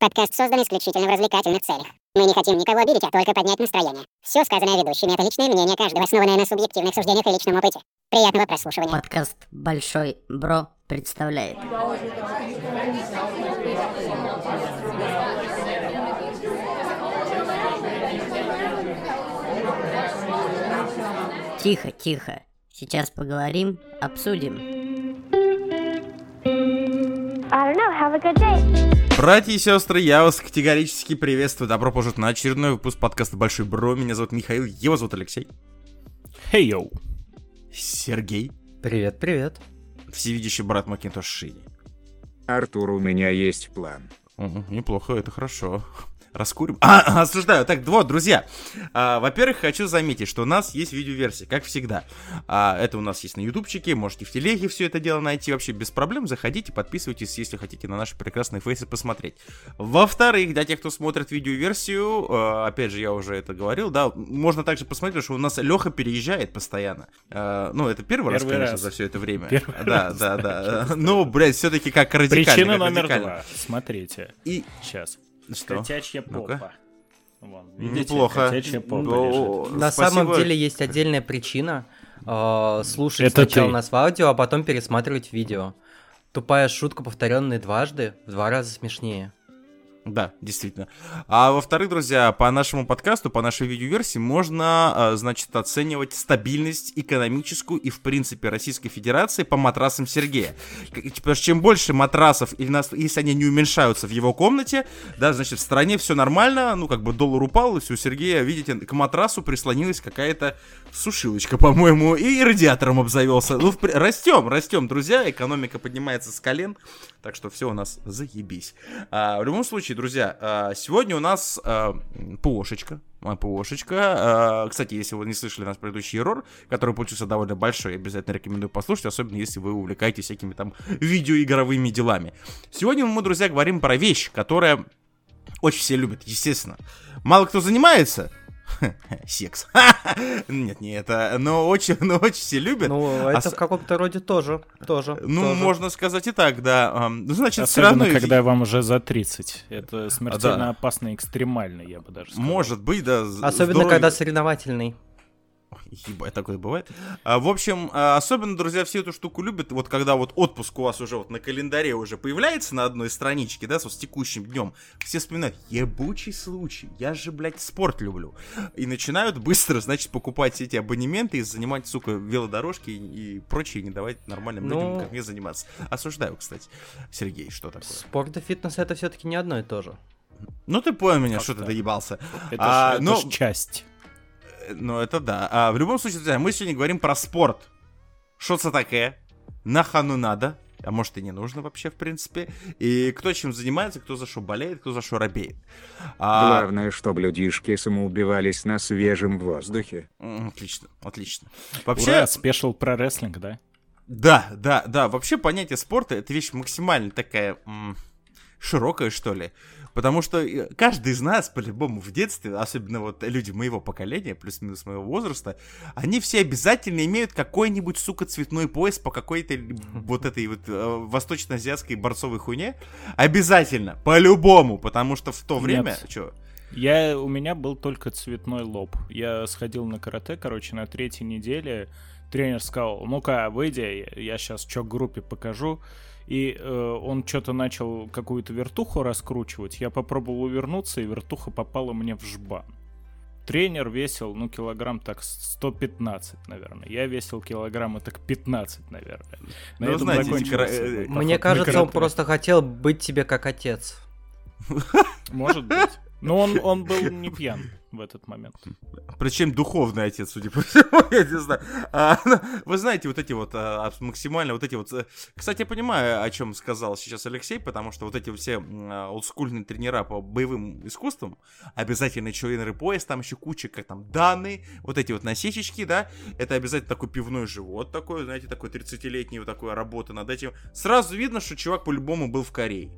Подкаст создан исключительно в развлекательных целях. Мы не хотим никого обидеть, а только поднять настроение. Все сказанное ведущими — это личное мнение каждого, основанное на субъективных суждениях и личном опыте. Приятного прослушивания. Подкаст «Большой Бро» представляет. Тихо, тихо. Сейчас поговорим, обсудим. Have a good day. Братья и сестры, я вас категорически приветствую. Добро пожаловать на очередной выпуск подкаста «Большой Бро». Меня зовут Михаил, его зовут Алексей. Хей, йоу. Сергей. Привет, привет. Всевидящий брат Макинтош Шини. Артур, у меня есть план. Мгм, неплохо, это хорошо. Раскурим. А, осуждаю. Так, вот, друзья. а, во-первых, хочу заметить, что у нас есть видеоверсия, как всегда. А, это у нас есть на ютубчике, можете в телеге все это дело найти вообще без проблем. Заходите, подписывайтесь, если хотите на наши прекрасные фейсы посмотреть. Во-вторых, для тех, кто смотрит видеоверсию, а, опять же, я уже это говорил, да, можно также посмотреть, что у нас Леха переезжает постоянно. А, ну, это первый, раз, Первый конечно, раз. за все это время. Первый да, раз, да, да. Ну, блядь, все-таки как радикально. Причина как номер радикально. два. Смотрите. И Сейчас. Что? Котячья Ну-ка. попа. Вон, видите? Неплохо. Котячья попа Ну. На спасибо. самом деле есть отдельная причина э, слушать Это сначала ты. нас в аудио, а потом пересматривать видео. Тупая шутка, повторенная дважды, в два раза смешнее. Да, действительно. А во-вторых, друзья, по нашему подкасту, по нашей видеоверсии можно, а, значит, оценивать стабильность экономическую и, в принципе, Российской Федерации по матрасам Сергея. Потому что чем больше матрасов, или нас, если они не уменьшаются в его комнате, да, значит, в стране все нормально, ну, как бы доллар упал, и все, у Сергея, видите, к матрасу прислонилась какая-то сушилочка, по-моему, и радиатором обзавелся. Ну, в при- растем, растем, друзья, экономика поднимается с колен, так что все у нас заебись. А, в любом случае, друзья, а, сегодня у нас а, ПОшечка. а, ПОшечка. А, кстати, если вы не слышали наш предыдущий ерор, который получился довольно большой, обязательно рекомендую послушать, особенно если вы увлекаетесь всякими там видеоигровыми делами. Сегодня мы, друзья, говорим про вещь, которая очень все любят, естественно. Мало кто занимается, секс. Нет, не это, но очень, но очень все любят. Ну, это Ос- в каком-то роде тоже. тоже Ну, тоже. можно сказать и так, да. Ну, значит, все Особенно, равно... когда вам уже за 30. Это смертельно Да. опасно и экстремально, я бы даже сказал. Может быть, да. Особенно, здоровье- когда соревновательный. Ебать, такое бывает. А, в общем, а, особенно, друзья, все эту штуку любят, вот когда вот отпуск у вас уже вот на календаре уже появляется на одной страничке, да, с, вот с текущим днем, все вспоминают, ебучий случай, я же, блядь, спорт люблю. И начинают быстро, значит, покупать все эти абонементы и занимать, сука, велодорожки и, и прочее, не давать нормальным людям, Ну- как мне, заниматься. Осуждаю, кстати. Сергей, что такое? Спорт и фитнес это все-таки не одно и то же. Ну, ты понял меня, Как что ты доебался. Это, А, ж, это ну- ж часть. Ну, это да. А в любом случае, друзья, мы сегодня говорим про спорт. Что это такое? Нахану надо. А может и не нужно вообще, в принципе. И кто чем занимается, кто за что болеет, кто за что робеет. А, Главное, чтобы людишки самоубивались на свежем воздухе. Отлично, отлично. Вообще, Ура, спешл про рестлинг, да? да, да, да. Вообще понятие спорта это вещь максимально такая м, широкая, что ли. Потому что э, каждый из нас, по-любому, в детстве, особенно вот люди моего поколения, плюс-минус моего возраста, они все обязательно имеют какой-нибудь, сука, цветной пояс по какой-то вот этой вот э, восточно-азиатской борцовой хуйне. Обязательно, по-любому, потому что в то Нет. время... Чё? Я, у меня был только цветной лоб. Я сходил на карате, короче, на третьей неделе. Тренер сказал, ну-ка, выйди, я сейчас что группе покажу. И э, он что-то начал какую-то вертуху раскручивать. Я попробовал увернуться, и вертуха попала мне в жбан. Тренер весил, ну, килограмм так 115, наверное. Я весил килограмма так 15, наверное. На Ну, этом знаете, закончился мой э, Мне кажется, он просто хотел быть тебе как отец. Может быть. Но он, он был не пьян в этот момент. Причем духовный отец, судя по всему, я не знаю. А, ну, вы знаете, вот эти вот а, максимально вот эти вот... э, Кстати, я понимаю, о чем сказал сейчас Алексей, потому что вот эти все а, олдскульные тренера по боевым искусствам, обязательно членеры пояс, там еще куча, как там, даны, вот эти вот насечечки, да, это обязательно такой пивной живот такой, знаете, такой 30-летний вот такой работа над этим. Сразу видно, что чувак по-любому был в Корее.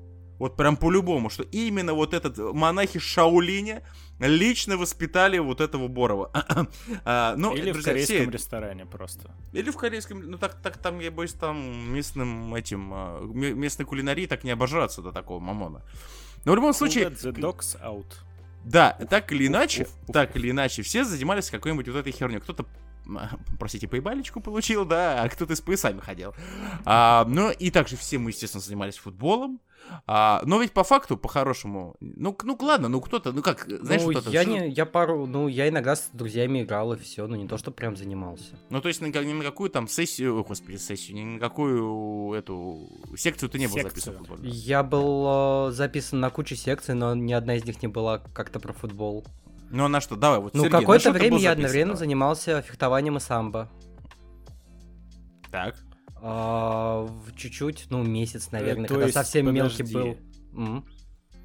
Вот прям по-любому, что именно вот этот э, монахи Шаолиня лично воспитали вот этого Борова. А, ну, Или в друзья, все- корейском ресторане просто. Или в корейском, ну так, так там, я боюсь, там местным этим, а, ме- местной кулинарии так не обожраться до такого мамона. Но в любом случае, the dogs out? да, так или иначе, так или иначе, все занимались какой-нибудь вот этой херней. Кто-то м, простите, поебалечку получил, да, а кто-то с поясами ходил. А, ну, и также все мы, естественно, занимались футболом. А, но ведь по факту, по-хорошему, ну, ну ладно, ну кто-то, ну как, знаешь, ну, кто-то... я не, я пару, ну, я иногда с друзьями играл и все, но не то, что прям занимался. Ну, то есть ни на, ни на какую там сессию, ой, господи, сессию, ни на какую эту секцию ты не был Секцию. записан футбольную. Я был э, записан на кучу секций, но ни одна из них не была как-то про футбол. Ну, а на что? Давай, вот, Ну, какое-то время я одновременно Давай. занимался фехтованием и самбо. Так. А, в чуть-чуть, ну, месяц, наверное, Э, когда есть, совсем мелкий был.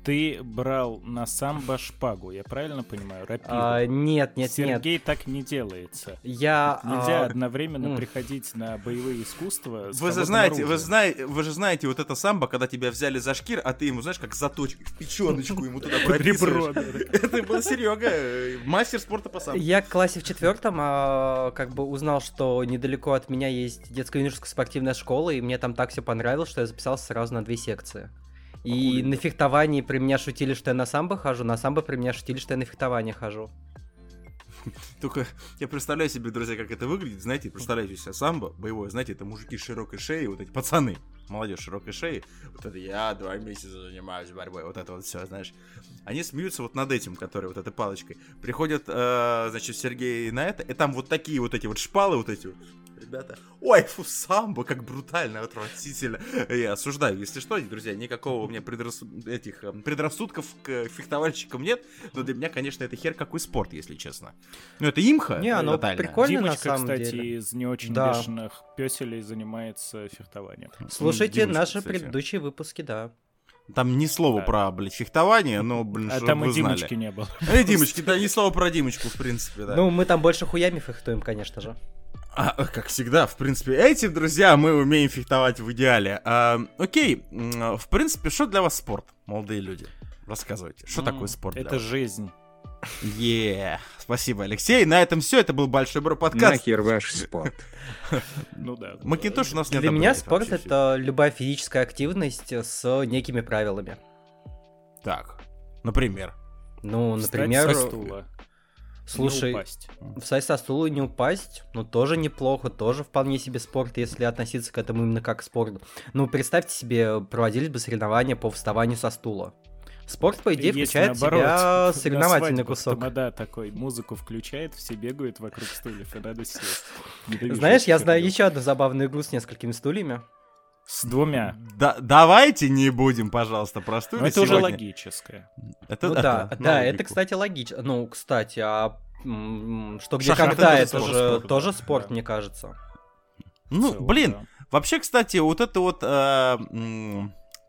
Ты брал на самбо шпагу, я правильно понимаю? Рапиру. А, нет, нет, нет. Сергей так не делается. Я... Нельзя а, одновременно м. приходить на боевые искусства. с Вы же знаете, вы знаете, вы же знаете вот это самбо, когда тебя взяли за шкир, а ты ему, знаешь, как заточкой в печеночку ему туда прописываешь. Это был Серега, мастер спорта по самбо. Я в классе в четвертом а, как бы узнал, что недалеко от меня есть детско-юношеская спортивная школа, и мне там так все понравилось, что я записался сразу на две секции. И на фехтовании при меня шутили, что я на самбо хожу, на самбо при меня шутили, что я на фехтование хожу. Только я представляю себе, друзья, как это выглядит. Знаете, представляете себе самбо боевое, знаете, это мужики с широкой шеей, вот эти пацаны, молодежь широкой шеи. Вот это я два месяца занимаюсь борьбой, вот это вот все, знаешь. Они смеются вот над этим, который вот этой палочкой. Приходят, э, значит, Сергей на это, и там вот такие вот эти вот шпалы, вот эти вот. Ребята, ой, фу, самбо, как брутально, отвратительно. Я осуждаю, если что, друзья, никакого у меня предрас- этих э, предрассудков к фехтовальщикам нет, но для меня, конечно, это хер какой спорт, если честно. Ну, это имха. Не, оно тотальная. прикольно. на Димочка, самом кстати, деле. из не очень Да. бешеных песелей занимается фехтованием. Слушайте Димочка, наши кстати. предыдущие выпуски, да. Там ни слова Да. про, блядь, фехтование, но, блин, А там вы и Димочки знали. не было. Э, Димочки, да, ни слова про Димочку, в принципе, да. Ну, мы там больше хуями фехтуем, конечно же. А, как всегда, в принципе, этим, друзья, мы умеем фехтовать в идеале. А, окей, в принципе, что для вас спорт, молодые люди? Рассказывайте, что М, такое спорт для Это вас? жизнь. Е, спасибо, Алексей. На этом все. Это был Большой Бро подкаст. Нахер ваш спорт. Ну да. Макинтош у нас не Для меня спорт это любая физическая активность с некими правилами. Так, например. Ну, Встать например, со стула. Слушай, Не упасть. со стула и не упасть, ну, тоже неплохо, тоже вполне себе спорт, если относиться к этому именно как к спорту. Ну, представьте себе, проводились бы соревнования по вставанию со стула. Спорт, по идее, Есть включает в себя соревновательный кусок. Тамада такой музыку включает, все бегают вокруг стульев, и надо сесть. Знаешь, я знаю еще одну забавную игру с несколькими стульями. С двумя. Да, давайте не будем, пожалуйста, про стулья Но это уже сегодня. логическое. Это, ну это да, да, это, кстати, логично. Ну, кстати, а что где Шахматы когда, тоже это спорт, же спорт, тоже да, спорт, да. мне кажется. Ну, целом, блин, да. Вообще, кстати, вот это вот э,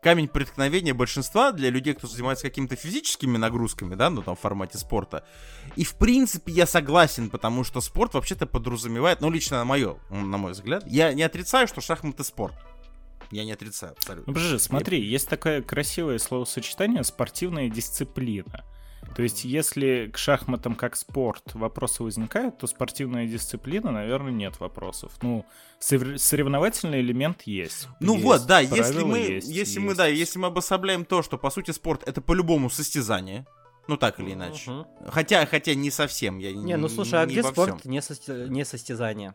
камень преткновения большинства для людей, кто занимается какими-то физическими нагрузками, да, ну там в формате спорта. И в принципе я согласен, потому что спорт вообще-то подразумевает, ну лично на мое, на мой взгляд, я не отрицаю, что шахматы спорт. Я не отрицаю Ну, абсолютно. подожди, смотри, есть такое красивое словосочетание «спортивная дисциплина». То есть, если к шахматам как спорт вопросы возникают, то спортивная дисциплина, наверное, нет вопросов. Ну, сорев- соревновательный элемент есть. Ну Есть вот, да, если мы, есть- если мы, есть. да, если мы обособляем то, что по сути спорт это по-любому состязание, ну так или иначе. Мгм. Хотя, хотя не совсем, я Не, ну слушай, а не где спорт всем. не, сости- не состязание?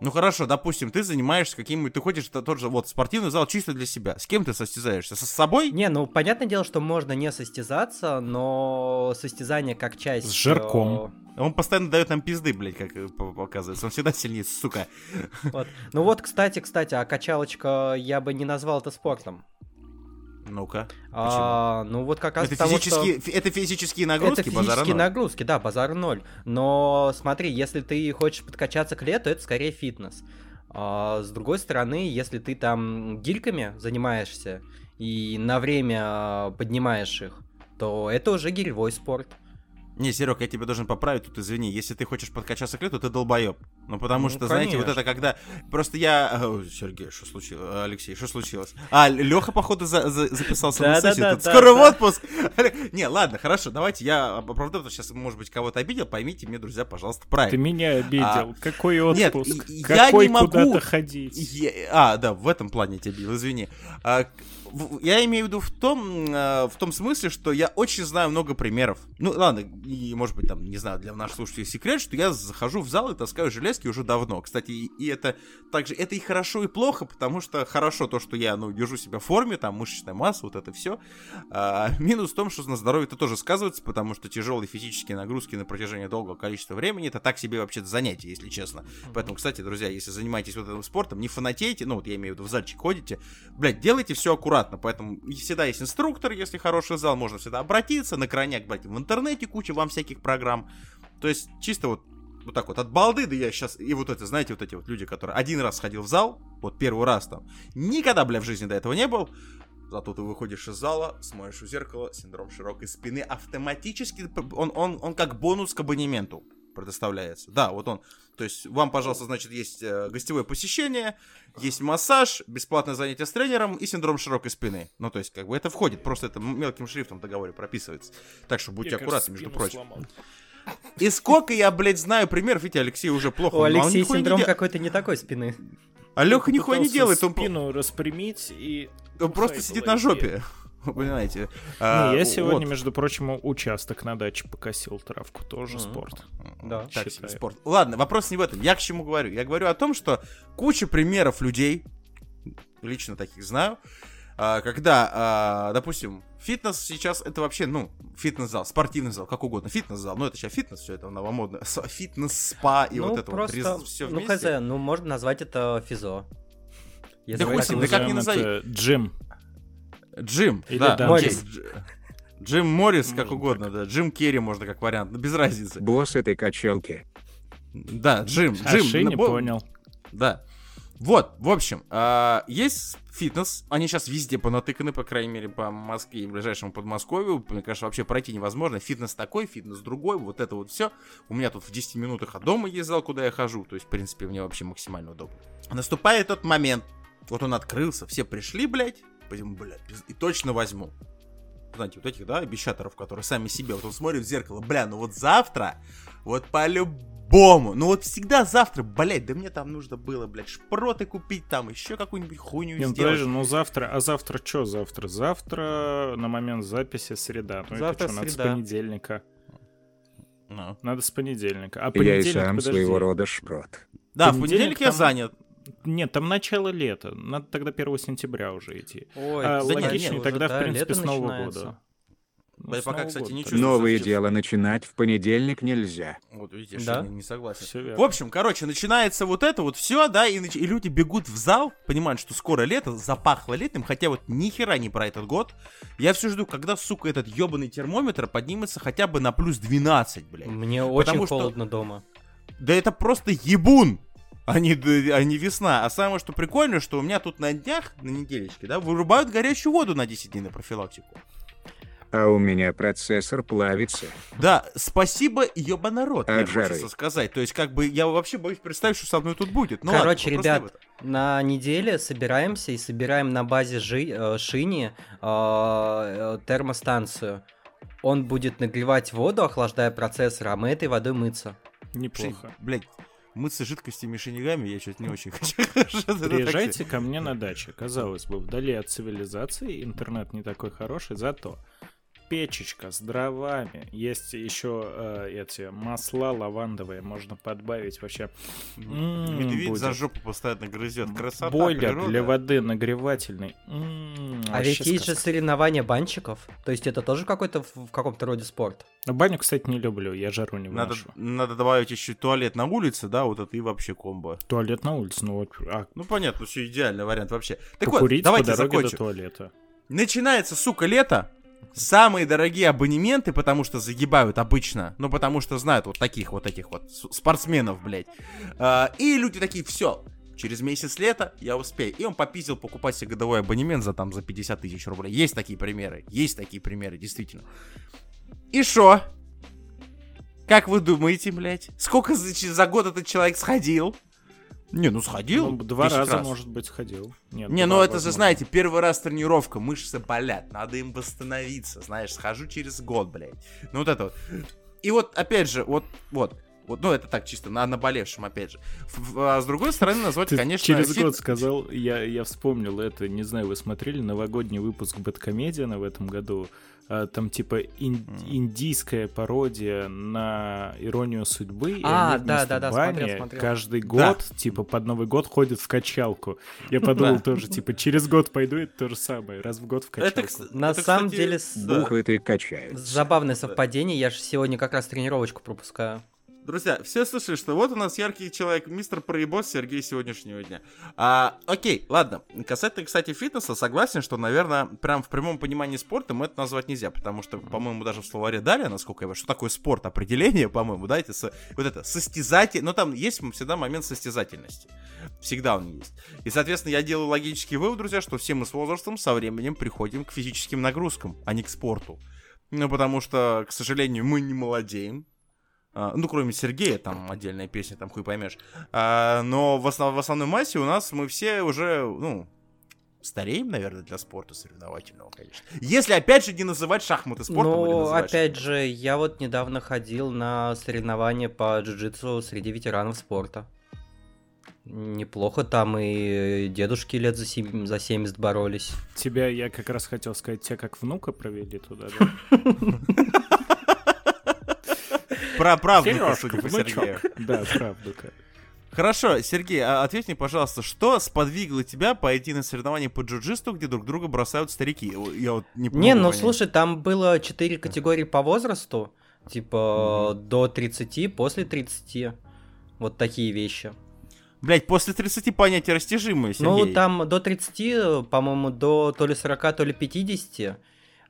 Ну хорошо, допустим, ты занимаешься каким-нибудь, ты ходишь в тот же вот спортивный зал чисто для себя. С кем ты состязаешься? Со с собой? Не, ну понятное дело, что можно не состязаться, но состязание как часть... С жирком. Он постоянно дает нам пизды, блядь, как э, по- показывается. Он всегда сильнее, сука. э, вот. Ну вот, кстати, кстати, а качалочка я бы не назвал это спортом. Ну-ка. А, ну вот как раз Это что- физические, фи- это физические нагрузки, это базара физические ноль. нагрузки, да, базар ноль. Но смотри, если ты хочешь подкачаться к лету, это скорее фитнес. А, с другой стороны, если ты там гирьками занимаешься и на время а, поднимаешь их, то это уже гиревой спорт. Не, Серег, я тебя должен поправить, тут извини. Если ты хочешь подкачаться к лету, ты долбоеб. Ну, потому Ну, что, знаете, вот конечно. это когда... Просто я... О, Сергей, что случилось? Алексей, что случилось? А, Леха, походу, за- за- записался на сессию. Скоро в отпуск. Не, ладно, хорошо, давайте я оправдаю, потому что сейчас, может быть, кого-то обидел. Поймите мне, друзья, пожалуйста, Ты правильно. меня обидел. Какой нет, отпуск? и- я Какой не могу- куда-то ходить? А, да, в этом плане я тебя бил, извини. А, я имею в виду в том, э, в том смысле, что я очень знаю много примеров. Ну, ладно, и, может быть, там, не знаю, для наших слушателей секрет, что я захожу в зал и таскаю железки уже давно. Кстати, и, и это также, это и хорошо, и плохо, потому что хорошо то, что я, ну, держу себя в форме, там, мышечная масса, вот это все. минус в том, что на здоровье это тоже сказывается, потому что тяжелые физические нагрузки на протяжении долгого количества времени, это так себе вообще занятие, если честно. Поэтому, кстати, друзья, если занимаетесь вот этим спортом, не фанатейте, ну, вот я имею в виду, в зальчик ходите, блядь, делайте все аккуратно, поэтому и всегда есть инструктор, если хороший зал, можно всегда обратиться, на крайняк, блядь, в интернете куча вам всяких программ, то есть чисто вот вот так вот от балды, да я сейчас, и вот это, знаете, вот эти вот люди, которые один раз ходил в зал, вот первый раз там, никогда, бля, в жизни до этого не был, Зато ты выходишь из зала, смотришь в зеркало, синдром широкой спины автоматически, он, он, он как бонус к абонементу предоставляется. Да, вот он. То есть вам, пожалуйста, значит, есть э, гостевое посещение, есть массаж, бесплатное занятие с тренером и синдром широкой спины. Ну, то есть, как бы это входит, просто это мелким шрифтом в договоре прописывается. Так что будьте аккуратны, между прочим. сломал. И сколько я, блядь, знаю примеров, видите, Алексей уже плохо. У Алексея не синдром какой-то не такой спины. А Леха нихуя не делает, он, спину распрямить и... он просто сидит на жопе. Вы понимаете? Не, А, я сегодня, вот. между прочим, участок на даче покосил травку, тоже Мгм. спорт. Да. Так считаю. спорт. Ладно, вопрос не в этом. Я к чему говорю? Я говорю о том, что куча примеров людей, лично таких знаю, а, когда, а, допустим, фитнес сейчас это вообще, ну, фитнес-зал, спортивный зал, как угодно, фитнес-зал, ну это сейчас фитнес, все это новомодно, фитнес-спа и ну, вот это просто, вот все ну, хз, ну, можно назвать это физо. Если Да хуй с хотите ним, да как не назови. это Джим. Джим, Или да, Дан Моррис. Джим, Дж- Джим Моррис, как угодно, да, Джим Керри можно как вариант, без разницы. Босс этой качалки. Да, Джим, Аши Джим. не ну, бо- понял. Да. Вот, в общем, а, есть фитнес, они сейчас везде понатыканы, по крайней мере, по Москве и ближайшему Подмосковью. Мне кажется, вообще пройти невозможно. Фитнес такой, фитнес другой, вот это вот все. У меня тут в 10 минутах от дома есть зал, куда я хожу. То есть, в принципе, мне вообще максимально удобно. Наступает тот момент, вот он открылся, все пришли, блядь, пойдем, блядь, пиз- и точно возьму. Знаете, вот этих, да, обещаторов, которые сами себе, вот он смотрит в зеркало, бля, ну вот завтра, вот по-любому, ну вот всегда завтра, блядь, да мне там нужно было, блядь, шпроты купить, там еще какую-нибудь хуйню Не, ну, сделать. подожди, ну завтра, а завтра что завтра? Завтра на момент записи среда. Ну Завтра это что, надо с среда. понедельника. Ну. Надо с понедельника. А Я и понедельник, сам подожди. своего рода шпрот. Да, в Понедельник понедельник я там- занят. Нет, там начало лета. Надо тогда 1 сентября уже идти. Ой, А, да логичнее нет, тогда, да, в принципе, лето с Нового начинается. года. Ну, Да пока, кстати, года не чувствую. Новое дело начинать в понедельник нельзя. Вот видите, Да? я не согласен. Верно. В общем, короче, начинается вот это вот все, да, и, нач- и люди бегут в зал, понимают, что скоро лето, запахло летом, хотя вот ни хера не про этот год. Я все жду, когда, сука, этот ебаный термометр поднимется хотя бы на плюс 12, блядь. Мне очень Потому что- холодно дома. Да это просто ебун! А не, д- а не весна. А самое, что прикольно, что у меня тут на днях, на неделечке, да, вырубают горячую воду на 10 дней на профилактику. А у меня процессор плавится. Да, спасибо, ёба народ, мне жары. хочется сказать. То есть, как бы, я вообще боюсь представить, что со мной тут будет. Ну, Короче, ладно, ребят, на неделе собираемся и собираем на базе Жи, э, Шини э, э, термостанцию. Он будет нагревать воду, охлаждая процессор, а мы этой водой мыться. Неплохо. Блять, мыться жидкостями шинигами я что-то не очень хочу. Приезжайте ко мне на даче. Казалось бы, вдали от цивилизации, интернет не такой хороший, зато печечка с дровами. Есть еще э, эти масла лавандовые, можно подбавить вообще. М, Медведь будет. за жопу постоянно грызет. Красота, Бойлер природа. для воды нагревательный. М, А ведь есть же сказка. соревнования банщиков. То есть это тоже какой-то в, каком-то роде спорт. Ну, Баню, кстати, не люблю, я жару не Надо, выношу. надо добавить еще туалет на улице, да, вот это и вообще комбо. Туалет на улице, ну вот. А Ну, понятно, все идеальный вариант вообще. Так вот, покурить по давайте дороге закончим. до туалета. Начинается, сука, лето. Самые дорогие абонементы, потому что загибают обычно. Ну, потому что знают вот таких вот этих вот спортсменов, блядь. А, и люди такие, все, через месяц лета я успею. И он попиздил покупать себе годовой абонемент за там за 50 тысяч рублей. Есть такие примеры. Есть такие примеры, действительно. И шо? Как вы думаете, блядь? Сколько за, за год этот человек сходил? Не, ну сходил. Ну, два 10 раза, раз. может быть, ходил. Нет, Не, два, ну это же, возможно. знаете, первый раз тренировка, мышцы болят, надо им восстановиться, знаешь, схожу через год, блядь. Ну вот это вот. И вот, опять же, вот, вот, Вот, ну, это так, чисто на наболевшем, опять же. Ф- А с другой стороны, назвать, Ты конечно... через фит- год сказал, я, я вспомнил это, не знаю, вы смотрели новогодний выпуск BadComedian а в этом году? А, Там типа ин- индийская пародия на иронию судьбы. и А, да, да, да, смотрел, смотрел. Каждый Да. год, типа под Новый год ходят в качалку. Я подумал Да. тоже, типа через год пойду, это то же самое, раз в год в качалку. Это, На это, самом кстати, деле, с- да. Бухает и качается. Забавное совпадение, я же сегодня как раз тренировочку пропускаю. Друзья, все слышали, что вот у нас яркий человек, мистер Проебос Сергей сегодняшнего дня. А, окей, ладно. Касательно, кстати, фитнеса, согласен, что, наверное, прям в прямом понимании спорта мы это назвать нельзя, потому что, по-моему, даже в словаре дали, насколько я вижу, что такое спорт, определение, по-моему, да, это со- вот это, состязатель, но там есть всегда момент состязательности. Всегда он есть. И, соответственно, я делаю логический вывод, друзья, что все мы с возрастом со временем приходим к физическим нагрузкам, а не к спорту. Ну, потому что, к сожалению, мы не молодеем, ну, кроме Сергея, там отдельная песня, там хуй поймешь. А, но в, основ- в основной массе у нас мы все уже, ну, стареем, наверное, для спорта соревновательного, конечно. Если, опять же, не называть шахматы спортом или Ну, опять же, я вот недавно ходил на соревнования по джиу-джитсу среди ветеранов спорта. Неплохо там и дедушки лет за, сем- за 70 боролись. Тебя, я как раз хотел сказать, тебя как внука провели туда, да? Про правду, судя по. Сергею. Да, правда-ка. Хорошо, Сергей, а ответь мне, пожалуйста, что сподвигло тебя пойти на соревнования по джиу-джитсу, где друг друга бросают старики? Я вот не Не, могу ну понять. слушай, там было 4 категории по возрасту. Типа до 30, после 30. Вот такие вещи. Блять, после 30 понятия растяжимые, Сергей. Ну, там до 30, по-моему, до то ли 40, то ли 50.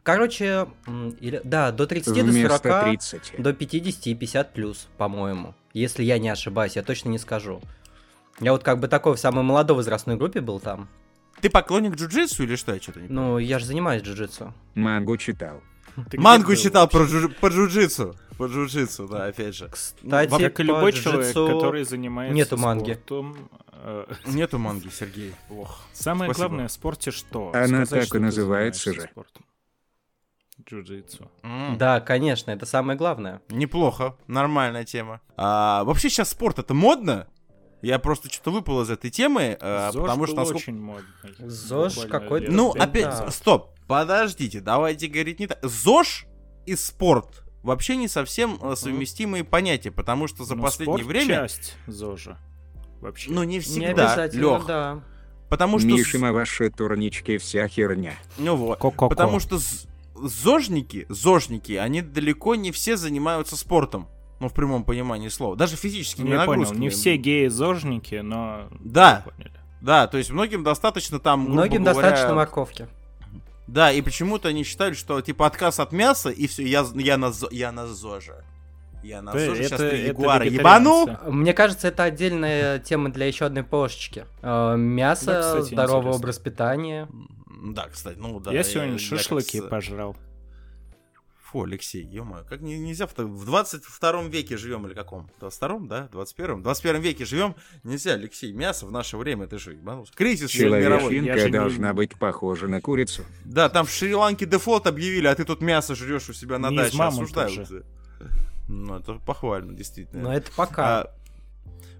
Короче, или, да, до 30, до Вместо 40, 30. до 50 и 50 плюс, по-моему. Если я не ошибаюсь, я точно не скажу. Я вот как бы такой в самой молодой возрастной группе был там. Ты поклонник джиу-джитсу или что? Я что-то не Ну, я же занимаюсь джиу-джитсу. Мангу читал. Ты Мангу читал вообще? про, джу- по джиу-джитсу. По джиу-джитсу, да, опять же. Кстати, Как и любой человек, который занимается нету манги. спортом, э, Нету манги, Сергей. Ох. Самое Спасибо. главное в спорте что? Она Сказать, так и что называется же. спортом. Джиу-джитсу. М, Да, конечно, это самое главное. Неплохо, нормальная тема. А, вообще сейчас спорт это модно? Я просто что-то выпал из этой темы, а, ЗОЖ потому был что насколько... очень модный. ЗОЖ какой-то- Ну, пять опять, да. стоп, подождите, давайте говорить не так. ЗОЖ и спорт вообще не совсем э, совместимые понятия, потому что за Ну, последнее спорт время... часть ЗОЖа. Вообще. Ну, не Не всегда, обязательно, Лёх. да. Потому что... Мишима ваши турнички вся херня. Ну вот. Ко-ко-ко. Потому что зожники, зожники, они далеко не все занимаются спортом. Ну, в прямом понимании слова. Даже физическими Ну, понял, нагрузками. не все геи зожники, но... Да. Да, то есть многим достаточно там, грубо Многим говоря, достаточно морковки. Да, и почему-то они считают, что типа отказ от мяса, и все, я, я, на, я на ЗОЖе. Я на ЗОЖе, сейчас это- ты вегетарианцы. ебану. Мне кажется, это отдельная тема для еще одной пошечки. Э, Мясо, Да, кстати, здоровый интересно. образ питания. Да, кстати, ну да. я сегодня как шашлыки с- пожрал. Фу, Алексей, ё как не- нельзя в, в 22 веке живем или каком? 22-м, да? 21-м? В 21 веке живем. Нельзя, Алексей, мясо в наше время, ты же ебанулся. Кризис мировой. я Человечинка же не- должна быть похожа на курицу. Да, там в Шри-Ланке дефолт объявили, а ты тут мясо жрешь у себя на Не даче. мамонта Осуждаю. же. Ну, это похвально, действительно. Но это пока. А,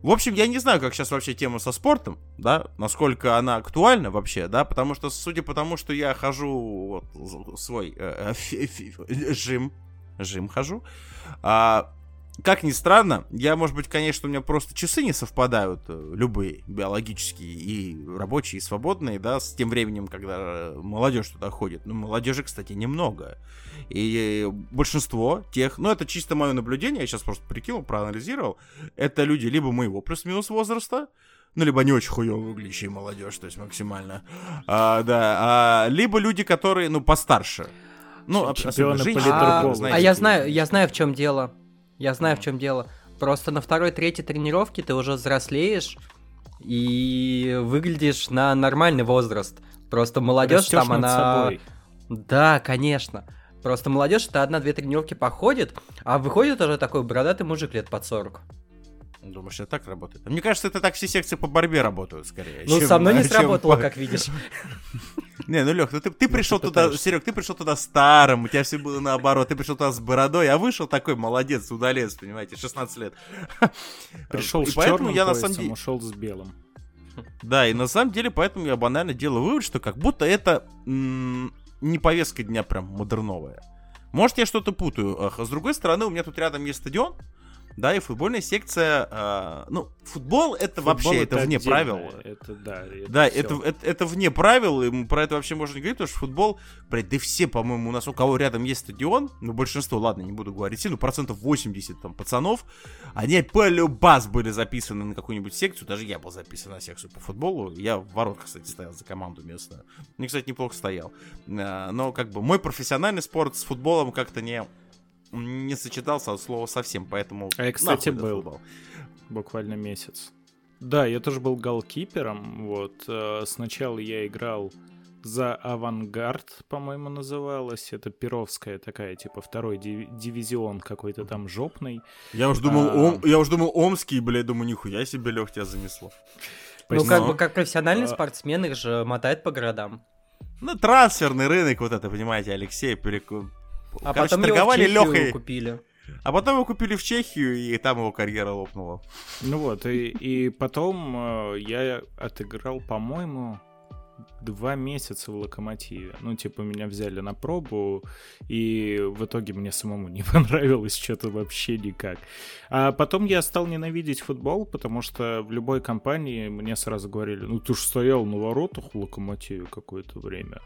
в общем, я не знаю, как сейчас вообще тема со спортом, да, насколько она актуальна вообще, да, потому что, судя по тому, что я хожу вот, свой э, э, жим, жим хожу, а, как ни странно, я, может быть, конечно, у меня просто часы не совпадают, э, любые, биологические, и рабочие, и свободные, да, с тем временем, когда э, молодежь туда ходит. Ну, молодежи, кстати, немного. И большинство тех, ну, это чисто мое наблюдение, я сейчас просто прикинул, проанализировал, это люди либо моего плюс-минус возраста, ну, либо не очень хуево выглядящие молодежь, то есть максимально, а, да, а, либо люди, которые, ну, постарше. Ну, Чемпионы женщины, по А, знаете, а я знаю, я знаю, в чем дело. Я знаю, в чем дело. Просто на второй, третьей тренировке ты уже взрослеешь и выглядишь на нормальный возраст. Просто молодежь Растёшь там она. собой. Да, конечно. Просто молодежь это одна-две тренировки походит, а выходит уже такой бородатый мужик лет под 40. Думаешь, это так работает? Мне кажется, это так все секции по борьбе работают, скорее. Ну, со мной не сработало, как видишь. Не, ну Лех, ну ты, ты пришел ты туда. Серег, ты пришел туда старым, у тебя все было наоборот, ты пришел туда с бородой, а вышел такой молодец, удалец, понимаете, 16 лет. Пришел с поэтому я на самом деле... ушел с белым. Да, и на самом деле, поэтому я банально делаю вывод, что как будто это не повестка дня прям модерновая. Может, я что-то путаю. Ах, а с другой стороны, у меня тут рядом есть стадион, да, и футбольная секция. а, ну, футбол это Футбол вообще это вне отдельно, правил. Это да. Да, всё. это, это, это вне правил, и про это вообще можно не говорить, потому что футбол, блядь, да все, по-моему, у нас, у кого рядом есть стадион, ну, большинство, ладно, не буду говорить, ну, процентов 80 там пацанов, они полюбас были записаны на какую-нибудь секцию, даже я был записан на секцию по футболу, я в воротах, кстати, стоял за команду местную, мне, кстати, неплохо стоял, А, но, как бы, мой профессиональный спорт с футболом как-то не не сочетался от слова совсем, поэтому... А я, кстати, был. футбол. буквально месяц. Да, я тоже был голкипером. Вот э, сначала я играл за Авангард, по-моему, называлась. Это Перовская такая, типа второй диви- дивизион какой-то там жопный. Я уж думал, А. Ом- я уж думал Омский, блядь, думаю, нихуя себе, Лех, тебя занесло. Ну, как бы, как профессиональный А. спортсмен, их же мотает по городам. Ну, трансферный рынок, вот это, понимаете, Алексей переку... А Короче, потом его торговали Лехой, купили. а потом его купили в Чехию, и там его карьера лопнула. Ну вот, и, и потом э, я отыграл, по-моему, два месяца в Локомотиве. Ну, типа, меня взяли на пробу, и в итоге мне самому не понравилось что-то вообще никак. А потом я стал ненавидеть футбол, потому что в любой компании мне сразу говорили, ну, ты ж стоял на воротах в Локомотиве какое-то время.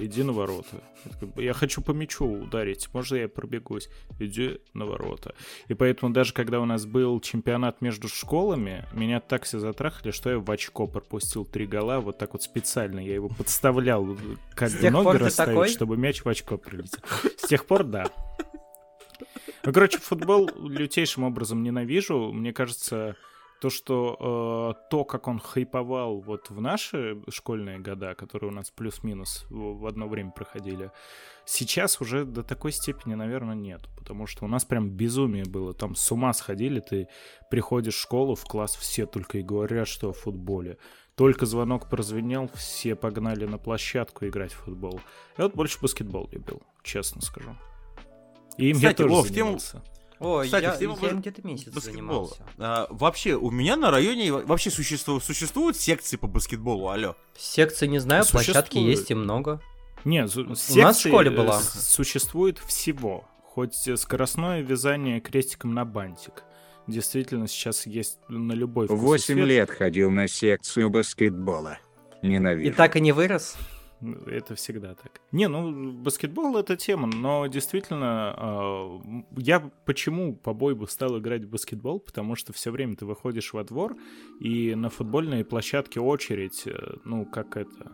Иди на ворота. Я такой, Я хочу по мячу ударить. Можно я пробегусь? Иди на ворота. И поэтому даже когда у нас был чемпионат между школами, меня так все затрахали, что я в очко пропустил три гола. Вот так вот специально. Я его подставлял, как С бы тех ноги расставить, такой? чтобы мяч в очко прилетел. С тех пор, да. Ну, короче, футбол лютейшим образом ненавижу. Мне кажется, то, что э, то, как он хайповал вот в наши школьные года, которые у нас плюс-минус в, одно время проходили, сейчас уже до такой степени, наверное, нет. Потому что у нас прям безумие было. Там с ума сходили, ты приходишь в школу, в класс, все только и говорят, что о футболе. Только звонок прозвенел, все погнали на площадку играть в футбол. Я вот больше баскетбол любил, честно скажу. И им я Кстати, тоже Вов, в тему- Ой, Кстати, я, в тему я бас- где-то месяц Баскетбола. занимался. А, вообще, у меня на районе во- вообще существуют, существуют секции по баскетболу, алло. Секции не знаю, площадки Существует. есть и много. Не, зу- нас в секции, школе э, была. Существует всего. Хоть э, скоростное вязание крестиком на бантик. Действительно, сейчас есть на любой вкус и Восемь лет ходил на секцию баскетбола. И Ненавижу. так и не вырос. Это всегда так. Не, ну, баскетбол это тема, но действительно, а, я почему по бойбу стал играть в баскетбол? Потому что все время ты выходишь во двор, и на футбольной площадке очередь, э, ну, как это,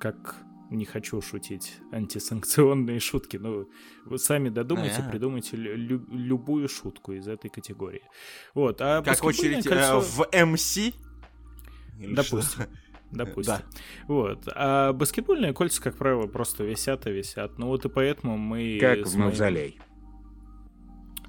как не хочу шутить антисанкционные шутки, но вы сами додумайте, А. придумайте лю- лю- любую шутку из этой категории. Вот, а Как очередь э, кольцо- в МС? Допустим. что? Допустим. Да. Вот. А баскетбольные кольца, как правило, просто висят и висят. Ну вот и поэтому мы... Как в моим- мавзолей.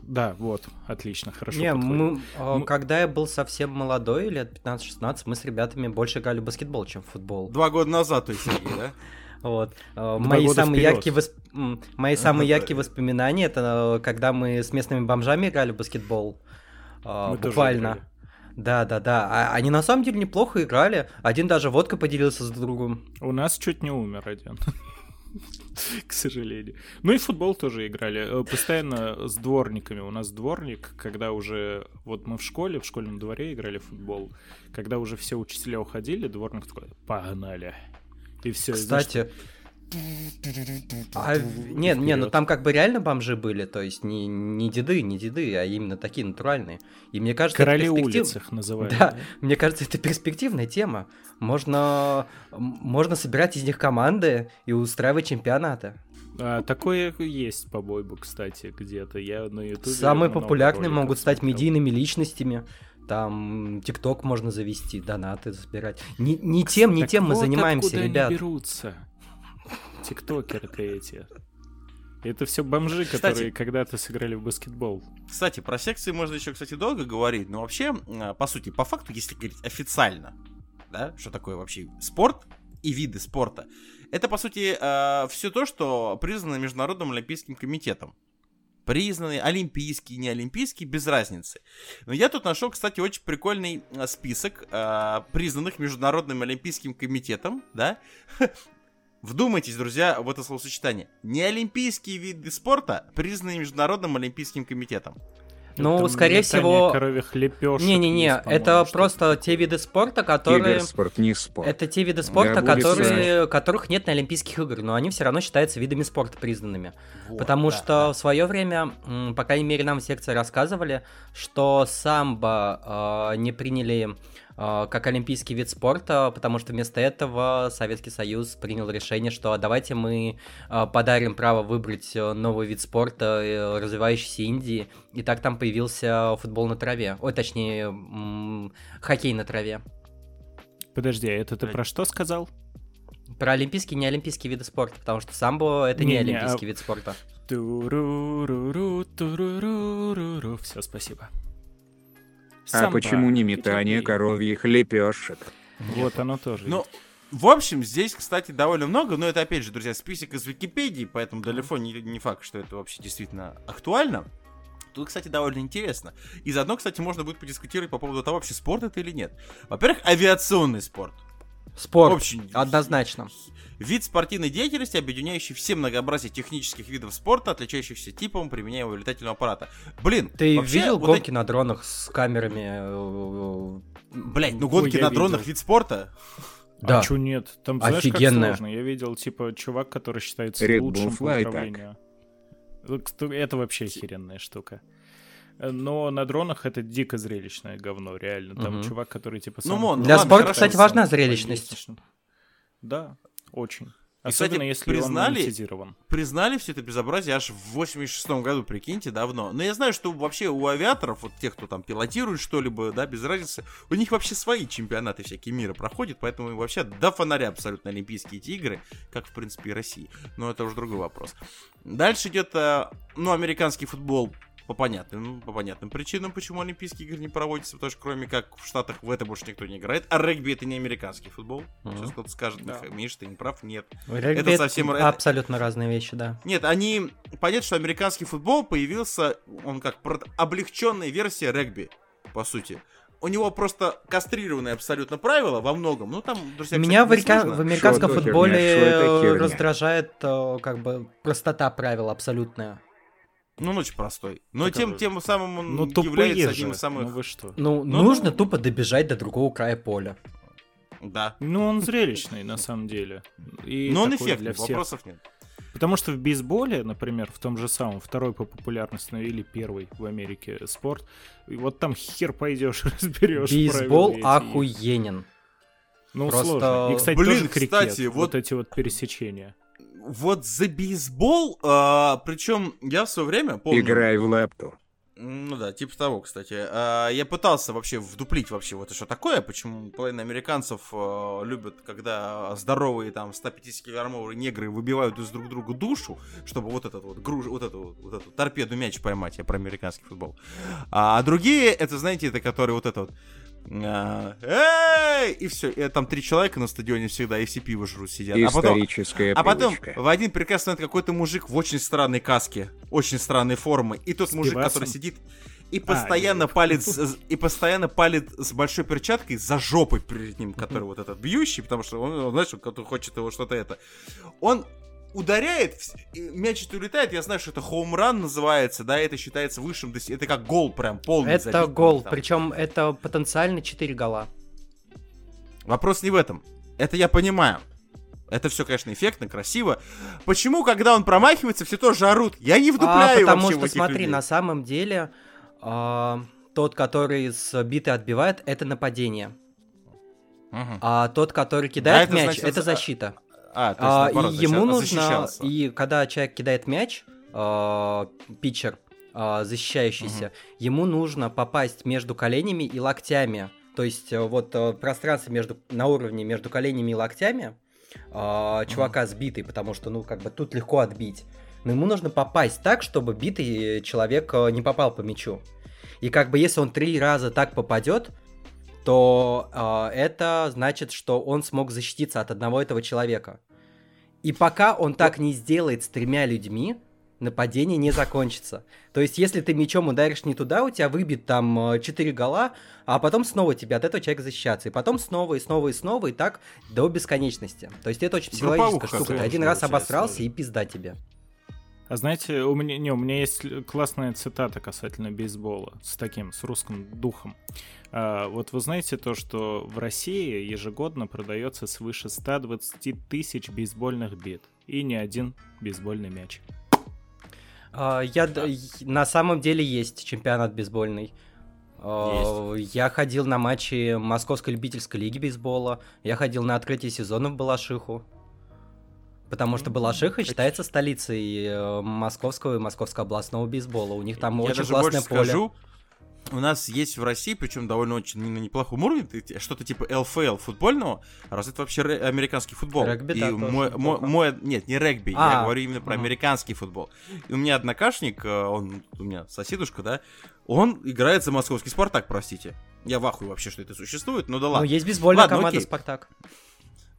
Да, вот. Отлично, хорошо Не, мы, а, Мы- когда я был совсем молодой, лет 15-16, мы с ребятами больше играли в баскетбол, чем в футбол. Два года назад, то есть, да? Вот. А, Два Мои самые, вперед. яркие восп- мои самые яркие воспоминания это э, когда мы с местными бомжами играли в баскетбол. А, Мы тоже Буквально. Да, да, да. А они на самом деле неплохо играли. Один даже водкой поделился с другом. У нас чуть не умер один. К сожалению. Ну и в футбол тоже играли. Э, Постоянно с дворниками. У нас дворник, когда уже... Вот мы в школе, в школьном дворе играли в футбол. Когда уже все учителя уходили, дворник такой, погнали. И все. Кстати, а, не, не, ну там как бы реально бомжи были, то есть не, не деды, не деды, а именно такие натуральные. И мне кажется, это Короли перспектив- улиц их называли. Да, мне кажется, это перспективная тема. Можно, можно собирать из них команды и устраивать чемпионаты. А, такое есть по бойбу, кстати, где-то. Я на ютубе Самые популярные могут стать смотрел. медийными личностями. Там ТикТок можно завести, донаты забирать. Не, не тем, не Так тем мы вот занимаемся, откуда они ребят. берутся. Тиктокеры-то эти. Это все бомжи, Кстати- которые когда-то сыграли в баскетбол. Кстати, про секции можно еще, кстати, долго говорить, но вообще, а, по сути, по факту, если говорить официально, да, что такое вообще спорт и виды спорта, это, по сути, все то, что признано Международным Олимпийским комитетом. Признаны олимпийские, не олимпийские, без разницы. Но я тут нашел, кстати, очень прикольный а, список а, признанных Международным Олимпийским комитетом, да. Вдумайтесь, друзья, в это словосочетание. Неолимпийские виды спорта признаны Международным Олимпийским комитетом. Ну, Там скорее всего... коровьих лепешек Не-не-не, это просто те виды спорта, которые... Киберспорт не спорт. Это те виды спорта, будет которые, которых нет на Олимпийских играх, но они все равно считаются видами спорта признанными. Вот, Потому да, что да. в свое время, по крайней мере, нам в секции рассказывали, что самбо э, не приняли как олимпийский вид спорта, потому что вместо этого Советский Союз принял решение, что «А давайте мы э, подарим право выбрать э, новый вид спорта э, развивающейся Индии. И так там появился футбол на траве. Ой, точнее, хоккей на траве. Подожди, а это ты про что сказал? Про олимпийские и неолимпийские виды спорта, потому что самбо это не, Не-не, олимпийский а- вид спорта. Все, спасибо. А Самбо. почему не метание коровьих лепешек? Вот оно тоже. Ну, в общем, здесь, кстати, довольно много, но это, опять же, друзья, список из Википедии, поэтому далеко не, не факт, что это вообще действительно актуально. Тут, кстати, довольно интересно. И заодно, кстати, можно будет подискутировать по поводу того, вообще спорт это или нет. Во-первых, авиационный спорт. Спорт, Очень однозначно. Вид спортивной деятельности, объединяющий все многообразие технических видов спорта, отличающихся типом применяемого летательного аппарата. Блин, Ты вообще, видел вот гонки на дронах с камерами? э, эти- Блять, ну Ой, гонки я на дронах видел. вид спорта. Да. А чё нет? Там, знаешь, Офигенно. как сложно. Я видел, типа, чувак, который считается Red Bull лучшим по Fly так. управлению. Это вообще охеренная штука. Э, Но на дронах это дико зрелищное говно, реально. Там Мгм. чувак, который типа Ну, сам... мон, Для ладно, спорта, кстати, важна зрелищность. Воздействует. Да, очень. И, кстати, Особенно если признали- он признали все это безобразие аж в 86 году, прикиньте, давно. Но я знаю, что вообще у авиаторов, вот тех, кто там пилотирует что-либо, да, без разницы, у них вообще свои чемпионаты всякие мира проходят, поэтому им вообще до фонаря абсолютно олимпийские эти игры, как, в принципе, и России. Но это уже другой вопрос. Дальше идет, э, ну, американский футбол по понятным, по понятным причинам, почему Олимпийские игры не проводятся, потому что кроме как в Штатах в это больше никто не играет, а регби это не американский футбол. Мгм. Сейчас кто-то скажет, Да. Миш, ты не прав, нет. Регби Это совсем- это- абсолютно разные вещи, да. Нет, они... Понятно, что американский футбол появился, он как про- облегченная версия регби, по сути. У него просто кастрированные абсолютно правила во многом. Ну, там, друзья, Меня в, кстати, америка- несложно. в американском это футболе херня? раздражает э, как бы простота правил абсолютная. Ну, он очень простой. Но Так, тем, тем самым он Ну, является же. одним из самых... Ну вы что? Ну, Ну, нужно ну. тупо добежать до другого края поля. Да. Ну, он зрелищный, на самом деле. И Но он эффектный, для всех. вопросов нет. Потому что в бейсболе, например, в том же самом, второй по популярности, ну или первый в Америке спорт, вот там хер пойдешь, разберешь. Бейсбол охуенен. Ну, Просто- сложно. И, кстати, Блин, тоже крикет. кстати, вот... вот- эти вот пересечения. Вот за бейсбол, причем я в свое время помню... Играй в лепту. Ну да, типа того, кстати. А, Я пытался вообще вдуплить вообще вот это что такое, почему половина американцев а, любят, когда здоровые там 150-килограммовые негры выбивают из друг друга душу, чтобы вот этот вот груж, вот эту вот, вот эту торпеду мяч поймать, я про американский футбол. А другие, это, знаете, это которые вот это вот а, Эй! И все, там три человека на стадионе всегда, и все пиво жрут, сидят. А потом, Историческая а потом привычка. в один прекрасный момент какой-то мужик в очень странной каске, очень странной формы, и тот мужик, который сидит и постоянно палит, с- и постоянно палит с большой перчаткой за жопой перед ним, который вот этот бьющий, потому что он, он, знаешь, он хочет его что-то это. Он ударяет, мяч это улетает, я знаю, что это хоумран называется, да, это считается высшим, это как гол прям полный. Это забитый гол, там. причем это потенциально 4 гола. Вопрос не в этом. Это я понимаю. Это все, конечно, эффектно, красиво. Почему, когда он промахивается, все тоже орут? Я не А, вдупляю потому вообще что, смотри, людей. на самом деле а, тот, который с биты отбивает, это нападение. Мгм. А тот, который кидает это мяч, значит, это за- защита. А, то есть, А, наоборот, и значит, ему а, нужно, защищался. и когда человек кидает мяч, а, питчер, а, защищающийся, ему нужно попасть между коленями и локтями. То есть э, вот э, пространство между, на уровне между коленями и локтями а, чувака сбитый, потому что, ну, как бы тут легко отбить. но ему нужно попасть так, чтобы битый человек э, не попал по мячу. И как бы если он три раза так попадет, то э, это значит, что он смог защититься от одного этого человека. И пока он так не сделает с тремя людьми, нападение не закончится. То есть, если ты мячом ударишь не туда, у тебя выбит там 4 гола, а потом снова тебе от этого человека защищаться. И потом снова, и снова, и снова, и так до бесконечности. То есть, это очень психологическая штука. Ты один раз обосрался, и пизда тебе. А знаете, у меня, не, у меня есть классная цитата касательно бейсбола с таким, с русским духом. А, вот вы знаете то, что в России ежегодно продается свыше 120 тысяч бейсбольных бит и ни один бейсбольный мяч. А, Я на самом деле есть чемпионат бейсбольный. А, Я ходил на матчи Московской любительской лиги бейсбола. Я ходил на открытие сезона в Балашиху. Потому что Балашиха считается столицей э, московского и московского областного бейсбола. У них там Я очень даже классное больше поле. скажу, у нас есть в России, причем довольно очень на неплохом уровне, ты- что-то типа ЛФЛ футбольного, раз это вообще американский футбол. Регби, и да, мой, мой- мой- нет, не регби, я А, говорю именно про мгм. американский футбол. И у меня однокашник, э, он у меня соседушка, да, он играет за московский Спартак, простите. Я в ахуе вообще, что это существует, ну да Ну, ладно. есть бейсбольная Ладно, команда окей. Спартак.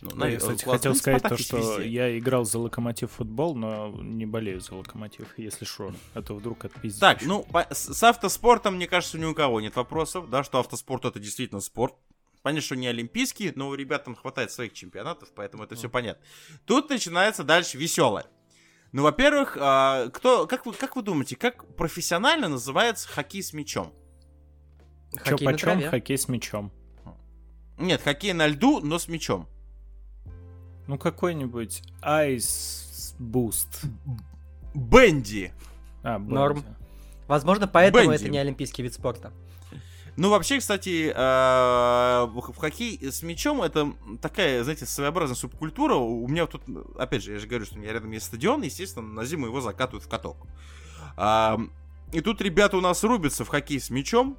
Ну, Я, наверное, кстати, хотел Ну, сказать Спартак то, что везде. я играл за Локомотив футбол, но не болею за Локомотив, если что. А то вдруг отпиздишь. Так, ну, по- с, автоспортом, мне кажется, ни у кого нет вопросов, да, что автоспорт это действительно спорт. Понятно, что не олимпийский, но у ребят там хватает своих чемпионатов, поэтому это все понятно. Тут начинается дальше веселое. Ну, во-первых, а, кто, как вы, как вы думаете, как профессионально называется хоккей с мячом? Чё Хоккей на почем, хоккей с мячом. Нет, хоккей на льду, но с мячом. Ну, какой-нибудь Ice Boost. Бенди. А, Норм. Бенди. Возможно, поэтому Бенди. это не олимпийский вид спорта. Ну, вообще, кстати, э, в хоккей с мячом это такая, знаете, своеобразная субкультура. У меня тут, опять же, я же говорю, что у меня рядом есть стадион, естественно, на зиму его закатывают в каток. И тут ребята у нас рубятся в хоккей с мячом.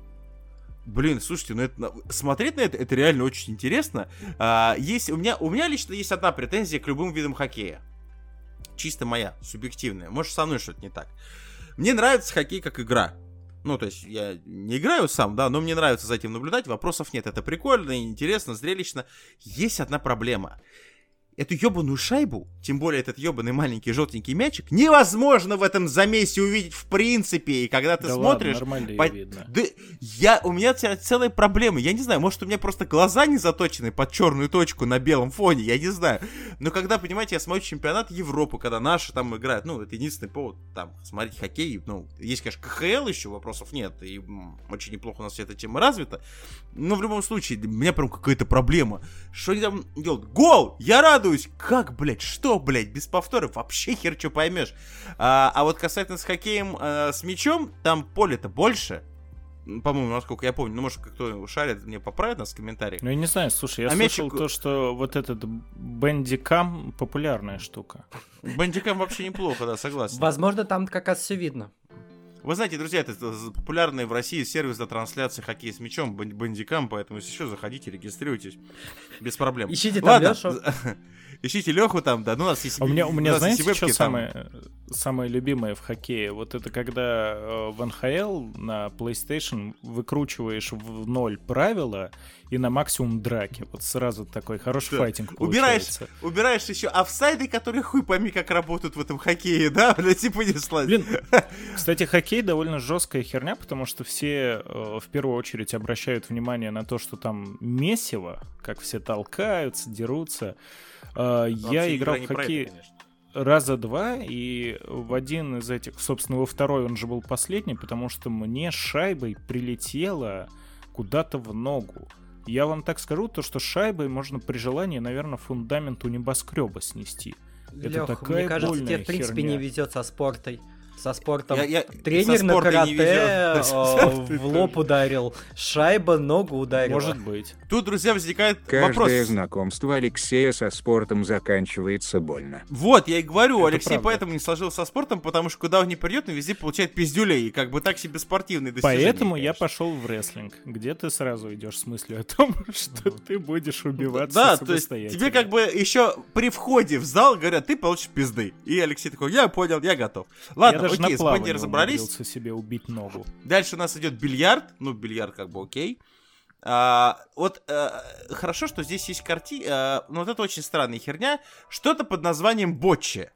Блин, слушайте, ну это смотреть на это, это реально очень интересно. А, есть у меня, у меня лично есть одна претензия к любым видам хоккея. Чисто моя, субъективная. Может, со мной что-то не так. Мне нравится хоккей как игра. Ну, то есть я не играю сам, да, но мне нравится за этим наблюдать, вопросов нет. Это прикольно, интересно, зрелищно. Есть одна проблема. Эту ебаную шайбу, тем более этот ебаный маленький желтенький мячик, невозможно в этом замесе увидеть в принципе. И когда ты Да смотришь, ладно, по- видно. да я, у меня целая проблема. Я не знаю, может, у меня просто глаза не заточены под черную точку на белом фоне, я не знаю. Но когда, понимаете, я смотрю чемпионат Европы, когда наши там играют, ну, это единственный повод там смотреть хоккей. Ну, есть, конечно, КХЛ еще, вопросов нет. И очень неплохо у нас вся эта тема развита. Но в любом случае, у меня прям какая-то проблема. Что они там делают? Гол! Я радуюсь! Как, блядь, что, блядь, без повторов? Вообще хер что поймешь. А, а вот касательно с хоккеем э, с мячом, там поле-то больше. По-моему, насколько я помню. Ну, может, кто шарит, мне поправит нас в комментариях. Ну, я не знаю, слушай, я А слышал мячик- то, что вот этот бендикам популярная штука. Бандикам вообще неплохо, да, согласен. Возможно, там как раз все видно. Вы знаете, друзья, это популярный в России сервис для трансляции хоккея с мячом Бан- Бандикам, поэтому если что, заходите, регистрируйтесь. Без проблем. Ищите там Ладно, Лёшу. Ищите Леху там, да, ну у нас есть... А у меня, у меня есть знаете, что вебки там. самое, самое любимое в хоккее? Вот это когда э, в НХЛ на PlayStation выкручиваешь в ноль правила и на максимум драки. Вот сразу такой хороший Да. файтинг Убираешь, получается. убираешь еще офсайды, которые хуй пойми, как работают в этом хоккее, да? Блядь, типа не слазь. Блин, кстати, хоккей довольно жесткая херня, потому что все э, в первую очередь обращают внимание на то, что там месиво, как все толкаются, дерутся. Э, я играл игра в это, хоккей конечно. раза два, и в один из этих, собственно, во второй он же был последний, потому что мне шайбой прилетело куда-то в ногу. Я вам так скажу, то что шайбой можно при желании, наверное, фундамент у небоскреба снести. Это Лёх, такая мне кажется, тебе в принципе херня. не везет со спортой. Со спортом. Я- я- Тренер со на карате э, в лоб ударил, шайба ногу ударила. Может быть. Тут, друзья, возникает Каждое вопрос. знакомство Алексея со спортом заканчивается больно. Вот, я и говорю, Это Алексей правда. поэтому не сложил со спортом, потому что куда он не придет, он везде получает пиздюлей, и как бы так себе спортивные достижения. Поэтому я пошел в рестлинг, где ты сразу идешь с мыслью о том, что ты будешь убиваться Да, то есть тебе как бы еще при входе в зал говорят, ты получишь пизды. И Алексей такой, я понял, я готов. Ладно, даже окей, на Бонни разобрались. себе убить ногу. Дальше у нас идет бильярд. Ну, бильярд как бы окей. А, вот э, хорошо, что здесь есть карти... э, ну, вот это очень странная херня. Что-то под названием бочче.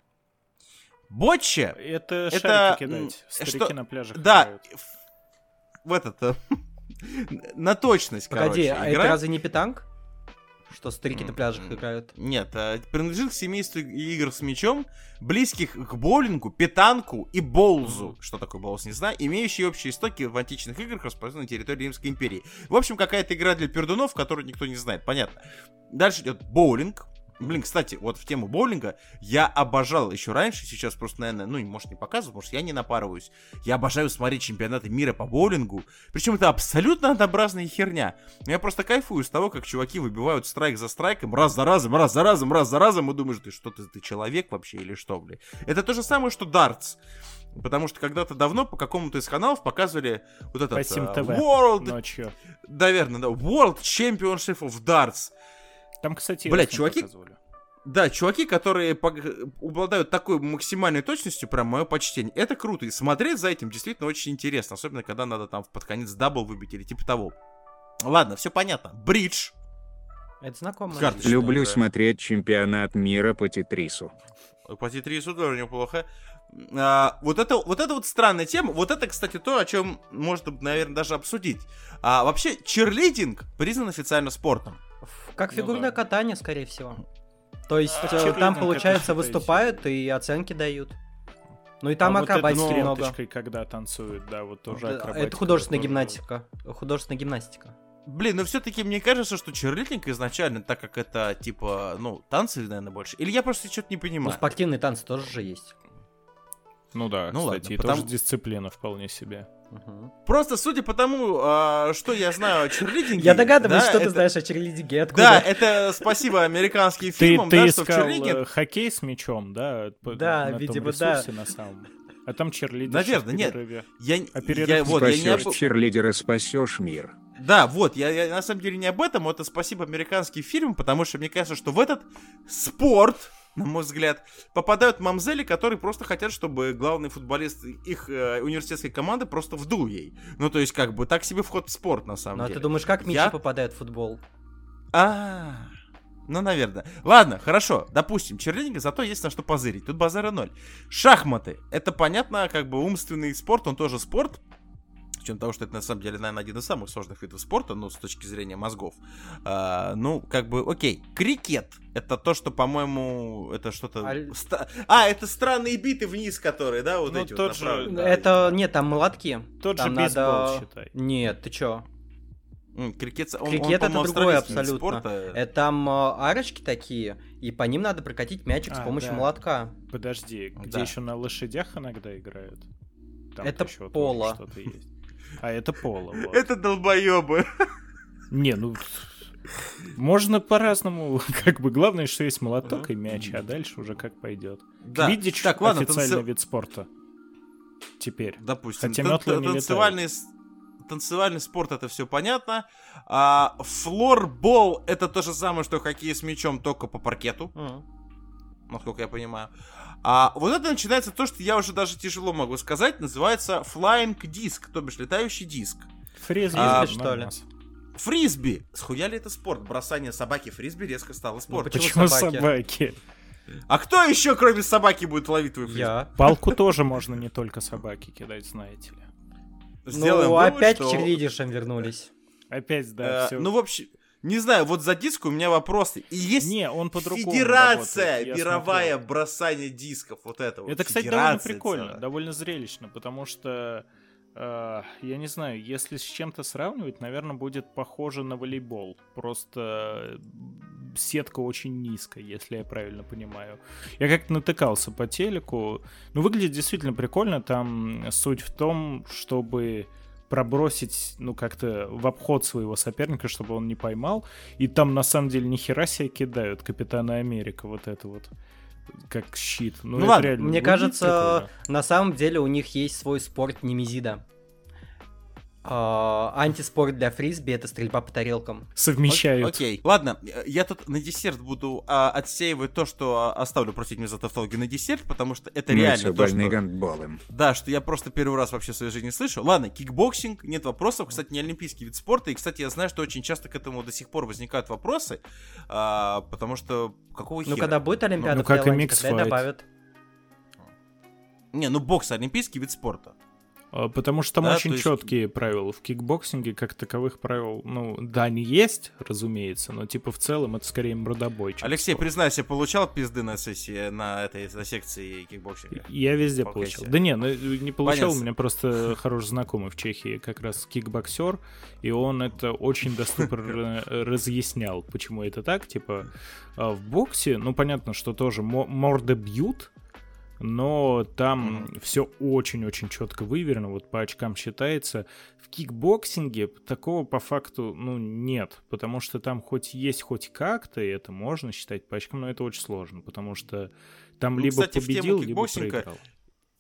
Бочче Это, Это, шарики кидать. Старики что- на пляжах Да, играют. в, в этот... э, на точность, Погоди, короче, а игра. это разве не питанг? Что старики на пляжах играют? Нет, э, принадлежит к семейству игр с мячом, близких к боулингу, питанку и боулзу. Что такое боулз, не знаю. Имеющие общие истоки в античных играх, распространенных на территории Римской империи. В общем, какая-то игра для пердунов, которую никто не знает, понятно. Дальше идет боулинг. Блин, кстати, вот в тему боулинга я обожал еще раньше, сейчас просто, наверное, ну, может, не показываю, потому что я не напарываюсь. Я обожаю смотреть чемпионаты мира по боулингу. Причем это абсолютно однообразная херня. Я просто кайфую с того, как чуваки выбивают страйк за страйком, раз за разом, раз за разом, раз за разом, и думаешь, ты что, ты, ты человек вообще или что, блин? Это то же самое, что дартс. Потому что когда-то давно по какому-то из каналов показывали вот этот По Сим э, ТВ World, ночью. наверное, да, World Championship of Darts. Там, кстати, Блядь, чуваки- показывали. Да, чуваки, которые обладают такой максимальной точностью, прям мое почтение. Это круто. И смотреть за этим действительно очень интересно. Особенно, когда надо там под конец double выбить или типа того. Ладно, все понятно. Бридж. Это знакомо. Карточная Люблю игра. смотреть чемпионат мира по Тетрису. По Тетрису тоже неплохо. А, вот, это, вот это вот странная тема. Вот это, кстати, то, о чем можно, наверное, даже обсудить. А, вообще, черлидинг признан официально спортом. Как Ну фигурное да. катание, скорее всего. То есть А там, получается, выступают и оценки дают. Ну и там а вот это акробатики с много. когда танцуют, да, вот тоже акробатика. Это художественная тоже гимнастика. Художественная гимнастика. Блин, ну все-таки мне кажется, что черлидинг изначально, так как это типа, ну, танцы, наверное, больше. Или я просто что-то не Ну, понимаю. спортивные танцы тоже же есть. Ну да, Ну ладно, кстати, и потому- тоже дисциплина вполне себе. Мгм. Просто судя по тому, а, что я знаю о черлидинге... Я догадываюсь, да, что ты это- знаешь о черлидинге. Откуда? Да, это спасибо американским Ты, фильмам, ты да, что в искал черлидинг... э, хоккей с мячом, да? Да, на том видимо, да. ресурсе на самом. А там черлидер. Наверное, нет. Я, А я- вот, я не Спасешь черлидера, спасешь мир. Да, вот, я, я на самом деле не об этом, это спасибо американским фильмам, потому что мне кажется, что в этот спорт, на мой взгляд, попадают мамзели, которые просто хотят, чтобы главный футболист их э, университетской команды просто вдул ей. Ну, то есть, как бы, так себе вход в спорт, на самом Ну а деле. ты думаешь, как мячи Я- попадают в футбол? А, ну, наверное. Ладно, хорошо, допустим, черлидинга, зато есть на что позырить. Тут базара ноль. Шахматы. Это, понятно, как бы умственный спорт, он тоже спорт. С учетом того, что это на самом деле, наверное, один из самых сложных видов спорта, ну, с точки зрения мозгов. А, ну, как бы, окей. Крикет. Это то, что, по-моему, это что-то... Аль- ста- А, это странные биты вниз, которые, да, вот Ну, эти тот вот же-. Да, Это, нет, там молотки. Тот же Там бейсбол, надо- считай. Нет, ты чё? Крикет, он- он, Крикет это по-моему, другое абсолютно. спорта. Это там э, арочки такие, и по ним надо прокатить мячик с А, помощью да. молотка. Подожди, где Да. еще на лошадях иногда играют? Там Это ещё тоже поло. Что-то есть. А это поло, вот. Это долбоебы. Не, ну... Можно по-разному, как бы главное, что есть молоток и мяч, а дальше уже как пойдет. Да. Видишь, Так, ладно, официальный танцы- вид спорта. Теперь. Допустим, Хотя тан- летают. танцевальный, танцевальный спорт это все понятно. А, флорбол это то же самое, что хоккей с мячом, только по паркету, Мгм. насколько я понимаю. А вот это начинается то, что я уже даже тяжело могу сказать, называется flying disc, то бишь летающий диск. Фризби, А, ну, что ли? у нас. Фрисби. Схуя ли это спорт? Бросание собаки фрисби резко стало спортом. почему Почему собаки? собаки? А кто еще, кроме собаки, будет ловить твой фрисби? Я. Палку тоже можно не только собаки кидать, знаете ли. Сделаем ну, вывод, опять что- к вернулись. Опять, да, Э, все. Ну, в общем, не знаю, вот за диск у меня вопросы. И есть Не, он по-другому Федерация работает, мировая смотрел. бросание дисков, вот это вот. Это, кстати, довольно прикольно, целая. довольно зрелищно, потому что, э, я не знаю, если с чем-то сравнивать, наверное, будет похоже на волейбол. Просто сетка очень низкая, если я правильно понимаю. Я как-то натыкался по телеку. Ну, выглядит действительно прикольно. Там суть в том, чтобы пробросить, ну, как-то в обход своего соперника, чтобы он не поймал. И там, на самом деле, ни хера себе кидают Капитана Америка, вот это вот как щит. Ну, Ну ладно, реально мне кажется, прикольно. на самом деле у них есть свой спорт Немезида. А, антиспорт для фрисби это стрельба по тарелкам. совмещают. Окей, ладно, э, я тут на десерт буду а, отсеивать то, что а, оставлю, простите меня за тавтологию, на десерт, потому что это Мы реально все то, что... гандболом. Да, что я просто первый раз вообще в своей жизни слышу. Ладно, кикбоксинг, нет вопросов. Кстати, не олимпийский вид спорта. И, кстати, я знаю, что очень часто к этому до сих пор возникают вопросы. а, потому что какого Ну, хера? когда будет Олимпиада ну, в как и Таиланде, микс тогда и добавят. Не, ну бокс олимпийский вид спорта. А, Потому что там Да, очень есть- четкие правила. В кикбоксинге как таковых правил, ну, да, они есть, разумеется, но типа в целом это скорее мордобой. чем Алексей, спорт. признайся, получал пизды на сессии, на этой на секции кикбоксинга? Я везде Окей, получал. всё. Да не, ну, не получал, Понятно. у меня просто хороший знакомый в Чехии, как раз кикбоксер, и он это очень доступно э, разъяснял, почему это так. Типа, а в боксе, ну, понятно, что тоже мо- морды бьют, но там все очень-очень четко выверено, вот по очкам считается. В кикбоксинге такого по факту, ну, нет, потому что там хоть есть хоть как-то, и это можно считать по очкам, но это очень сложно, потому что там Ну, либо кстати, в тему победил, либо проиграл.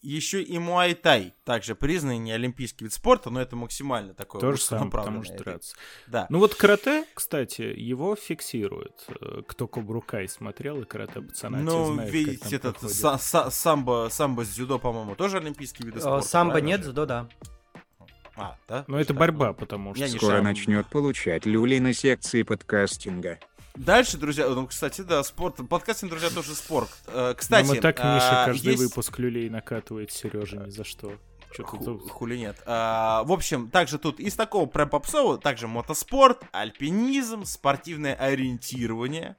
Еще и муай-тай, также признанный не олимпийский вид спорта, но это максимально такое То же самое, потому что драться. Да. Ну вот карате, кстати, его фиксируют. Э, Кто Кобру Кай смотрел и карате пацана, Ну, знают, видите, этот са- са- самбо, самбо с дзюдо, по-моему, тоже олимпийские виды А, спорта. Самбо правильно нет, дзюдо да. А, да? Ну это Так, борьба, ну. потому что... Скоро начнет получать люли на секции подкастинга. Дальше, друзья, ну, кстати, да, спорт. Подкастинг, друзья, тоже спорт. Э, Кстати, мы так, а, Миша, каждый есть- выпуск люлей накатывает Сережа ни за что. Чё-то Ху- тут- Хули нет. А, в общем, также тут из такого прям попсового, также мотоспорт, альпинизм, спортивное ориентирование.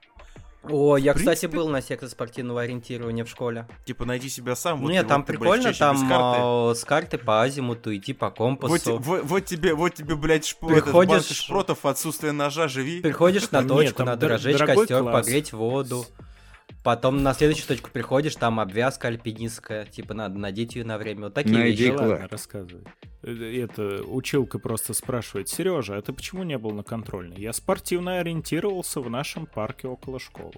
О, я, кстати, был на секции спортивного ориентирования в школе. Типа, найди себя сам. вот Нет, там вот прикольно, там карты. а, с карты по азимуту идти по Вот, компасу. вот- вот тебе, вот тебе, блядь, этот, Приходишь- банка шпротов, отсутствие ножа, живи. Приходишь на Нет, точку, там надо разжечь костер, погреть воду. Потом на следующую точку приходишь, там обвязка альпинистская, типа надо надеть ее на время. Вот такие Найди вещи. Ладно, рассказывай. Э, Это училка просто спрашивает, Сережа, а ты почему не был на контрольной? Я спортивно ориентировался в нашем парке около школы.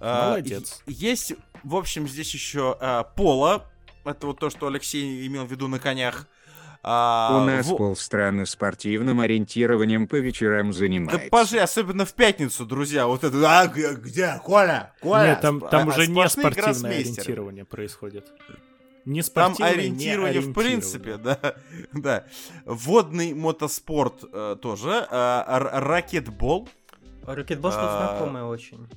А, Молодец. Есть, в общем, здесь еще а, поло. Это вот то, что Алексей имел в виду на конях. А, У нас во- полстраны спортивным ориентированием по вечерам Да занимается. пожи, особенно в пятницу, друзья. Вот это, а, где, Коля? Коля? Нет, там, там а, уже не спортивное ориентирование происходит. Не Там спортивное, не ориентирование, в принципе, да. да. Водный мотоспорт э, тоже. р- ракетбол. Ракетбол что А, знакомая очень.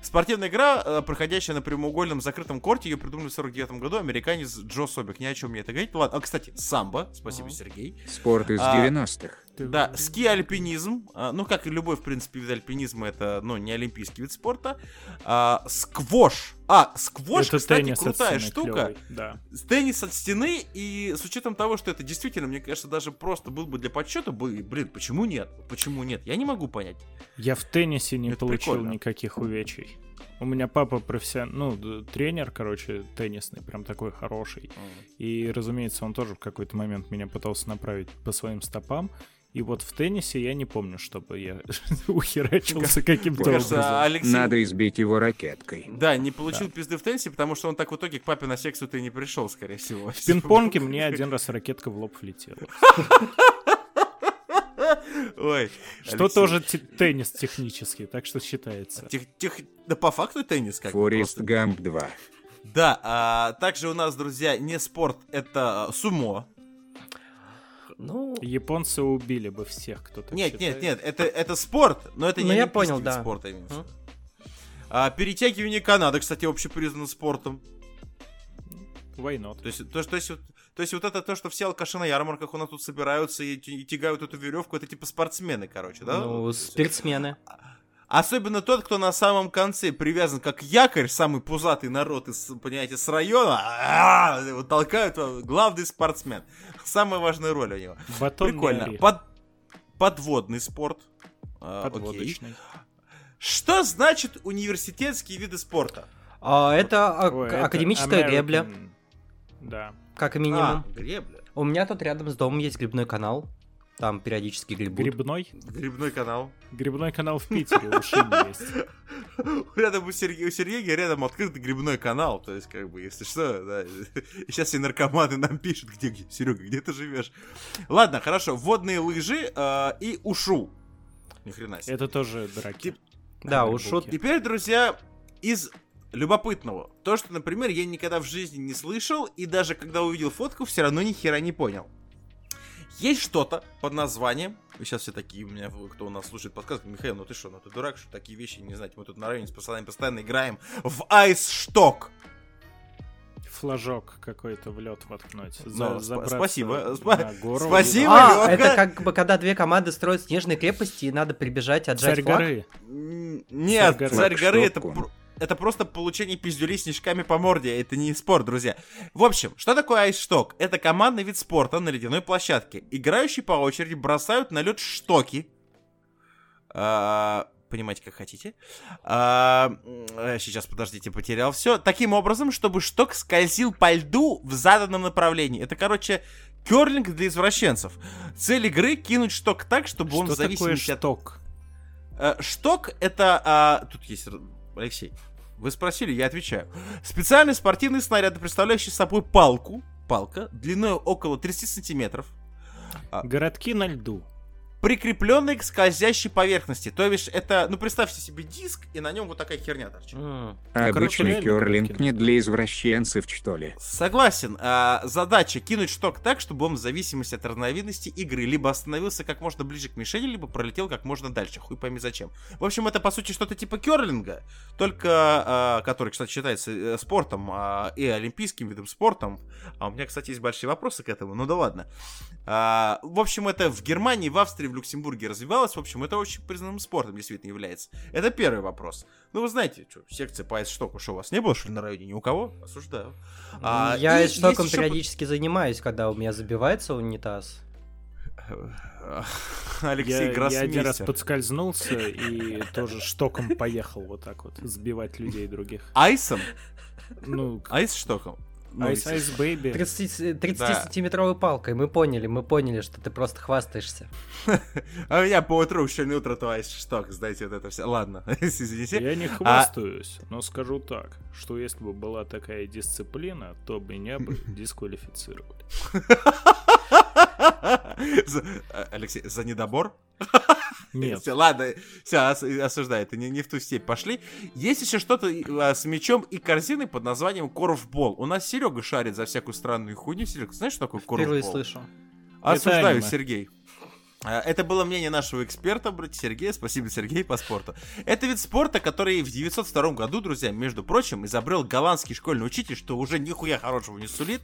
Спортивная игра, э, проходящая на прямоугольном закрытом корте, ее придумали в 49 году американец Джо Собик. Ни о чем мне это говорить. Ладно, а, кстати, самбо, спасибо, Ага. Сергей. Спорт из А, 90-х. Да, ски-альпинизм, а, ну, как и любой, в принципе, вид альпинизма, это, ну, не олимпийский вид спорта. А, сквош. А, сквош, Это кстати, крутая стены штука. клёвый, Да. Теннис от стены, и с учетом того, что это действительно, мне кажется, даже просто был бы для подсчета, блин, почему нет? Почему нет? Я не могу понять. Я в теннисе не Это получил прикольно. никаких увечий. У меня папа профессионал, ну, тренер, короче, теннисный, прям такой хороший. И, разумеется, он тоже в какой-то момент меня пытался направить по своим стопам. И вот в теннисе я не помню, чтобы я ухерачился каким-то образом. Алексей... Надо избить его ракеткой. Да, не получил пизды в теннисе, потому что он так в итоге к папе на секцию ты не пришел, скорее всего. В пинг-понге мне один раз ракетка в лоб влетела. Ой. Что Алексей. тоже те- теннис технический, так что считается. Тех- тех- Да по факту теннис как Форест. Гамп 2. Да, а, также у нас, друзья, не спорт, это а, сумо. Ну, Японцы убили бы всех, кто так Нет, считает. нет, нет, это, это спорт, но это Ну, не я понял, да. спорта. в виду. А, перетягивание каната, кстати, общепризнанным спортом. Why not? То есть, то, то, есть, вот, то есть вот это то, что все алкаши на ярмарках у нас тут собираются и, и тягают эту веревку, это типа спортсмены, короче, да? ну, спортсмены. Особенно тот, кто на самом конце привязан как якорь, самый пузатый народ из, понимаете, с района, а, толкают, главный спортсмен. Самая важная роль у него. Батон Прикольно. Под- Подводный спорт. А, окей. Подводочный. Что значит университетские виды спорта? А, это Ой, это академическая American. гребля, Да. как минимум. А, гребля. У меня тут рядом с домом есть грибной канал. Там периодически грибут. Грибной? Грибной канал. Грибной канал в Питере, у есть. Рядом у Сергея, у Сергея рядом открытый грибной канал. То есть, как бы, если что, да. Сейчас все наркоманы нам пишут, где, где Серега, где ты живешь. Ладно, хорошо. Водные лыжи э, и ушу. Ни хрена себе. Это тоже драки. Да, Грибок. ушут. Теперь, друзья, из любопытного. То, что, например, я никогда в жизни не слышал, и даже когда увидел фотку, все равно ни хера не понял. Есть что-то под названием, вы сейчас все такие у меня, кто у нас слушает подкаст, Михаил, ну ты что, ну ты дурак, что такие вещи не знаете, мы тут на районе с пацанами постоянно играем в айсшток. Флажок какой-то в лед воткнуть. Ну, За- сп- забраться спасибо, спа- на гору. спасибо. А, Лёха. это как бы когда две команды строят снежные крепости и надо прибежать, отжать Царь флаг. горы. Нет, Царь горы. царь горы это, это просто получение пиздюлей снежками по морде, это не спорт, друзья. В общем, что такое айсшток? Это командный вид спорта на ледяной площадке. Играющие по очереди бросают на лед штоки. А, Понимаете, как хотите. А, э, сейчас, подождите, потерял все. Таким образом, чтобы шток скользил по льду в заданном направлении. Это, короче, керлинг для извращенцев. Цель игры — кинуть шток так, чтобы он Что такое зависимости от шток? Э, Шток это... а, тут есть... Алексей, вы спросили, я отвечаю. Специальный спортивный снаряд, представляющий собой палку, палка, длиной около 30 сантиметров, Городки на льду. Прикрепленный к скользящей поверхности. То бишь, это, ну, представьте себе диск, и на нем вот такая херня торчит. А короче, обычный керлинг не для извращенцев, что ли? Согласен. А, задача кинуть шток так, чтобы он в зависимости от разновидности игры либо остановился как можно ближе к мишени, либо пролетел как можно дальше. Хуй пойми зачем. В общем, это по сути что-то типа керлинга, только а, который, кстати, считается э, спортом а, и олимпийским видом спортом. А у меня, кстати, есть большие вопросы к этому. Ну да ладно. А, в общем, это в Германии, в Австрии, в Люксембурге развивалось. В общем, это очень признанным спортом действительно является. Это первый вопрос. Ну, вы знаете, что, секция по айсштоку, что у вас не было, что ли, на районе? Ни у кого? Осуждаю. А, Я штоком есть ещё периодически занимаюсь, когда у меня забивается унитаз. Алексей Я, я один раз подскользнулся и тоже штоком поехал вот так вот сбивать людей других. Айсом? Ну, Айс-штоком? Ну, ice естественно. ice baby. 30, 30 Да. сантиметровой палкой, мы поняли, мы поняли, что ты просто хвастаешься. А у меня по утру сегодня утро то айс-шток, знаете, вот это все. Ладно, извините. Я не А- хвастаюсь, но скажу так, что если бы была такая дисциплина, то меня бы дисквалифицировали. А, Алексей, за недобор? Нет, Всё, ладно, все, осуждаю, это не, не в ту степь пошли. Есть еще что-то а, с мячом и корзиной под названием корфбол. У нас Серега шарит за всякую странную хуйню. Серега, знаешь, что такое корфбол? Впервые слышу. Осуждаю. Сергей. А, Это было мнение нашего эксперта, братья Сергея. Спасибо, Сергей, по спорту. Это вид спорта, который в 902 году, друзья, между прочим, изобрел голландский школьный учитель, что уже нихуя хорошего не сулит.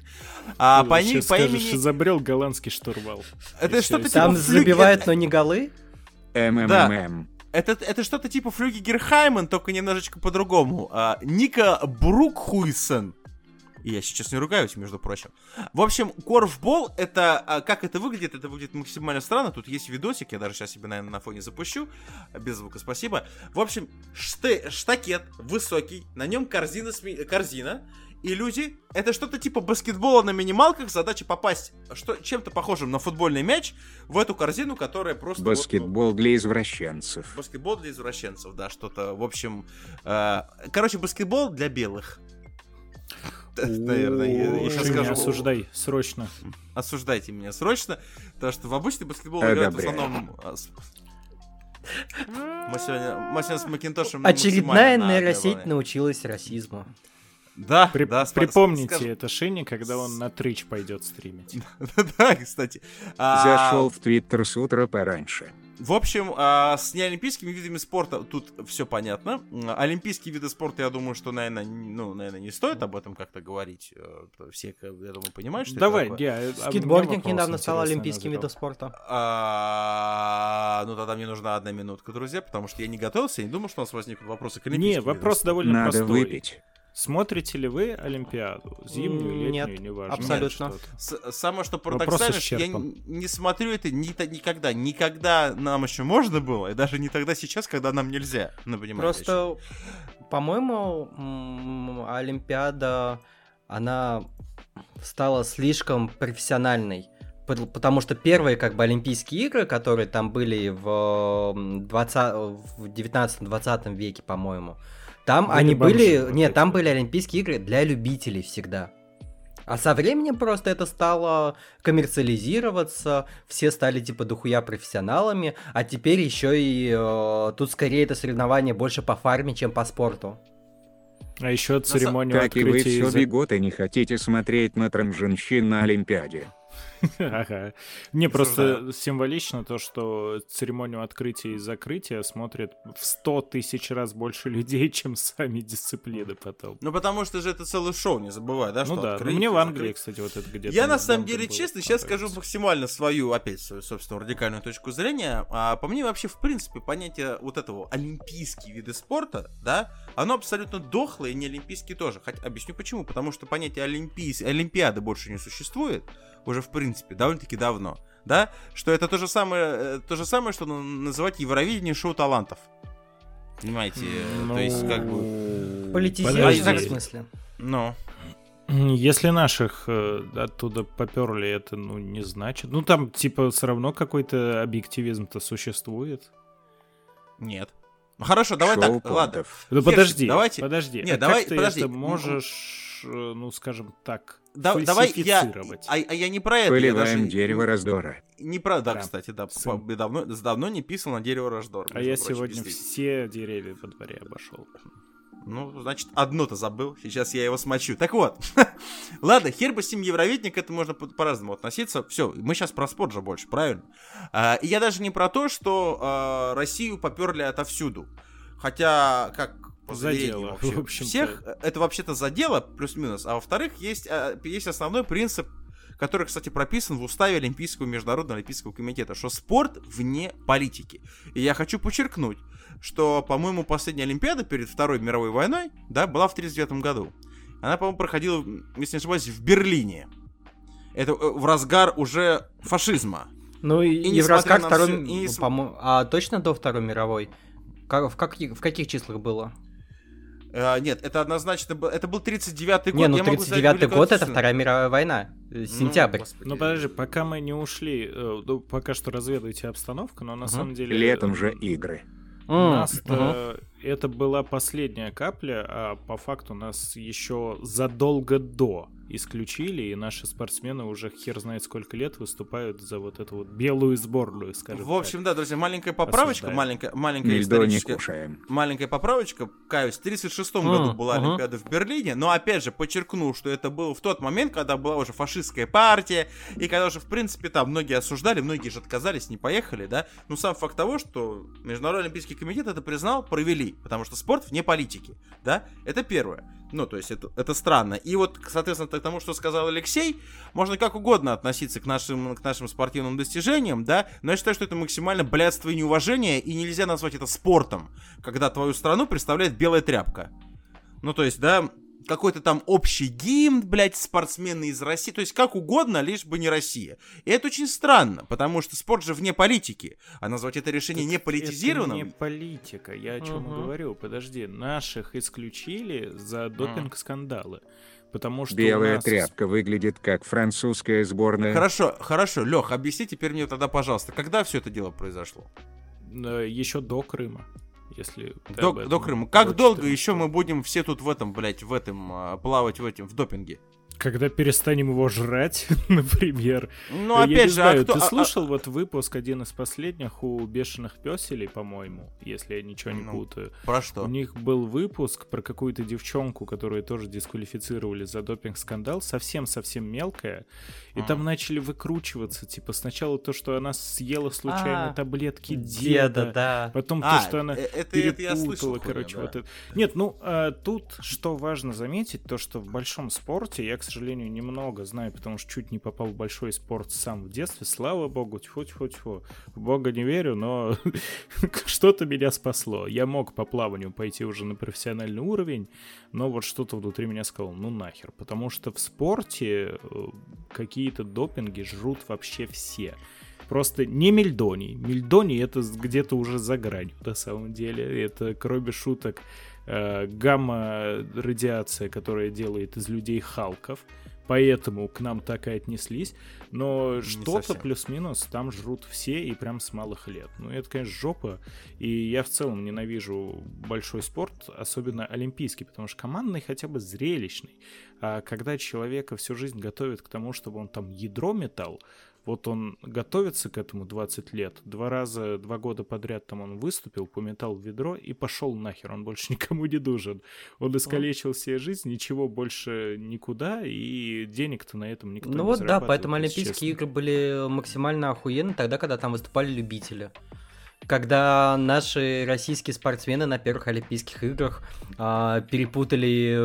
А, ты по, ни- по скажешь, имени... изобрел голландский штурвал. Это что-то типа Там забивают, но не голы? МММ. Это, это что-то типа Фрюги Хаймен, только немножечко по-другому. А, Ника Брукхуйсен. И Я сейчас не ругаюсь, между прочим. В общем, корфбол, это... а, Как это выглядит? Это выглядит максимально странно. Тут есть видосик, я даже сейчас себе, наверное, на фоне запущу. Без звука, спасибо. В общем, ште- штакет высокий, на нем корзина, корзина. И люди, это что-то типа баскетбола на минималках, задача попасть что, чем-то похожим на футбольный мяч в эту корзину, которая просто... вот, ну, Баскетбол для извращенцев. Баскетбол для извращенцев, да, что-то, в общем... э, короче, баскетбол для белых. Наверное, я, сейчас скажу. осуждай, срочно. Осуждайте меня срочно, потому что в обычный баскетбол играют в основном... а, с- Мы сегодня, мы сегодня с Макинтошем Очередная нейросеть научилась расизму. Да, При- да, Припомните скажу- это Шине, когда он на Твич пойдет стримить. Да, кстати. А, Зашел в Твиттер с утра пораньше. В общем, а, с неолимпийскими видами спорта тут все понятно. Олимпийские виды спорта, я думаю, что, наверное, ну, наверное, не стоит об этом как-то говорить. Э, Все, как, я думаю, понимают, что Давай, это такое. я, меня Скейтбординг недавно стал олимпийским видом спорта. А, ну, тогда мне нужна одна минутка, друзья, потому что я не готовился, я не думал, что у нас возникнут вопросы к олимпийским Не, вопрос довольно Надо простой. выпить. Смотрите ли вы Олимпиаду? Зимнюю, Нет, летнюю, неважно. абсолютно. что-то. С- самое что парадоксально, что я не смотрю это ни- никогда. Никогда нам еще можно было, и даже не тогда сейчас, когда нам нельзя. Ну, понимаете, Просто, по-моему, Олимпиада, она стала слишком профессиональной. Пот- Потому что первые как бы Олимпийские игры, которые там были в, м, 20, в 19-20 веке, по-моему, там Были они бомжи были... вот Нет, эти. там были Олимпийские игры для любителей всегда. А со временем просто это стало коммерциализироваться, все стали типа дохуя профессионалами, а теперь еще и э, тут скорее это соревнование больше по фарме, чем по спорту. А еще церемонию Как и вы все и за- бегут и не хотите смотреть на женщин на Олимпиаде. Ага. Не, просто символично то, что церемонию открытия и закрытия смотрят в 100 тысяч раз больше людей, чем сами дисциплины потом. Ну, потому что же это целое шоу, не забывай, да, Ну да, ну мне в Англии, кстати, вот это где-то... Я на самом деле, честно, сейчас скажу максимально свою, опять свою собственную радикальную точку зрения. А по мне вообще, в принципе, понятие вот этого олимпийские виды спорта, да, оно абсолютно дохлое, и не олимпийские тоже. Хотя, объясню почему. Потому что понятие олимпийс... олимпиады больше не существует, уже в принципе, довольно-таки давно, да, что это то же самое, э, то же самое, что ну, называть Евровидение шоу талантов. Понимаете, э, то есть как бы... Ну, Политизировать в подожди. смысле. Ну, Если наших э, оттуда поперли, это, ну, не значит. Ну, там, типа, все равно какой-то объективизм-то существует. нет. Ну хорошо, давай Шоу так, ладно. понтов. Да Херсик, подожди, давайте- подожди. Не, а давай- как ты подожди. это можешь, э, ну, скажем так, Да- давай я, а, а я не про это, я Поливаем даже дерево раздора. Не про, да, Да. кстати, да, Сын. по- давно, давно не писал на дерево раздор. А я прочим, сегодня все деревья во дворе обошел. Ну, значит, одно-то забыл, сейчас я его смочу. Так вот, ладно, хер бы с ним Евровидение, к этому можно по- по-разному относиться. Все, мы сейчас про спорт же больше, правильно? А, и я даже не про то, что а, Россию поперли отовсюду. Хотя, как по Задело, вообще в общем-то. всех, э, это вообще-то задело, плюс-минус. А во-вторых, есть, а, есть основной принцип, который, кстати, прописан в уставе Олимпийского международного олимпийского комитета, что спорт вне политики. И я хочу подчеркнуть, что, по-моему, последняя Олимпиада перед Второй мировой войной, да, была в 1939 году. Она, по-моему, проходила, если не ошибаюсь, в Берлине. Это э, в разгар уже фашизма. Ну и, И и в на Второй... всё- и по-моему, А точно до Второй мировой? Как- в, каких, в каких числах было? Э, нет, это однозначно был, это был 39-й год. Не, ну я могу сказать 39-й год это. Вторая мировая война. э, Ну, Сентябрь. господи. Ну подожди, пока мы не ушли, э, ну, пока что разведывайте обстановку, но на Мгм. самом деле... Летом же игры. У нас мгм. это была последняя капля, а по факту нас еще задолго до исключили, и наши спортсмены уже хер знает сколько лет выступают за вот эту вот белую сборную, скажем В общем, да, друзья, маленькая поправочка, Осуждаю. маленькая, маленькая не историческая... кушаем. Маленькая поправочка, каюсь, в 36 М, году была ага. Олимпиада в Берлине, но опять же подчеркну, что это было в тот момент, когда была уже фашистская партия, и когда уже, в принципе, там многие осуждали, многие же отказались, не поехали, да, но сам факт того, что Международный Олимпийский комитет это признал, провели, потому что спорт вне политики, да, это первое. Ну, то есть это, это странно. И вот, соответственно, к тому, что сказал Алексей, можно как угодно относиться к нашим, к нашим спортивным достижениям, да, но я считаю, что это максимально блядство и неуважение, и нельзя назвать это спортом, когда твою страну представляет белая тряпка. Ну, то есть, да, какой-то там общий гимн, блядь, спортсмены из России, то есть как угодно, лишь бы не Россия. И это очень странно, потому что спорт же вне политики, а назвать это решение не политизированным... Это не политика, я о чем Мгм. говорю. Подожди, наших исключили за допинг-скандалы. Потому что Белая нас- тряпка выглядит как французская сборная. Хорошо, хорошо, Лех, объясни теперь мне тогда, пожалуйста, когда все это дело произошло? э, еще до Крыма, если До, до Крыма. Как долго еще мы будем все тут в этом, блядь, в этом, а, плавать в этом, в допинге? Когда перестанем его жрать, например. Ну, Я опять не же, знаю, а кто... ты а- а- слушал вот выпуск один из последних у бешеных песелей, по-моему, если я ничего не Ну, путаю. Про У что? них был выпуск про какую-то девчонку, которую тоже дисквалифицировали за допинг-скандал, совсем-совсем мелкая. И Мгм. там начали выкручиваться, типа, сначала то, что она съела случайно А, таблетки Деда, деда, да. потом А, то, что она это, это я слышал, перепутала, короче, да. вот это. Нет, ну, а, тут что важно заметить, то, что в большом спорте, я, сожалению, немного знаю, потому что чуть не попал в большой спорт сам в детстве. Слава богу, тьфу-тьфу-тьфу. В бога не верю, но что-то меня спасло. Я мог по плаванию пойти уже на профессиональный уровень, но вот что-то внутри меня сказало, ну нахер. Потому что в спорте э, какие-то допинги жрут вообще все. Просто не мельдоний. Мельдоний это где-то уже за гранью, на самом деле. Это, кроме шуток, э, гамма-радиация, которая делает из людей халков. Поэтому к нам так и отнеслись. Но что-то плюс-минус там жрут все и прям с малых лет. Ну, это, конечно, жопа. И я в целом ненавижу большой спорт, особенно олимпийский, потому что командный хотя бы зрелищный. А когда человека всю жизнь готовят к тому, чтобы он там ядро метал, вот он готовится к этому 20 лет, два раза, два года подряд там он выступил, пометал ведро и пошел нахер, он больше никому не нужен. Он искалечил себе жизнь, ничего больше никуда, и денег-то на этом никто Ну не вот да, поэтому Олимпийские честно. игры были максимально охуенны тогда, когда там выступали любители. Когда наши российские спортсмены на первых Олимпийских играх а, перепутали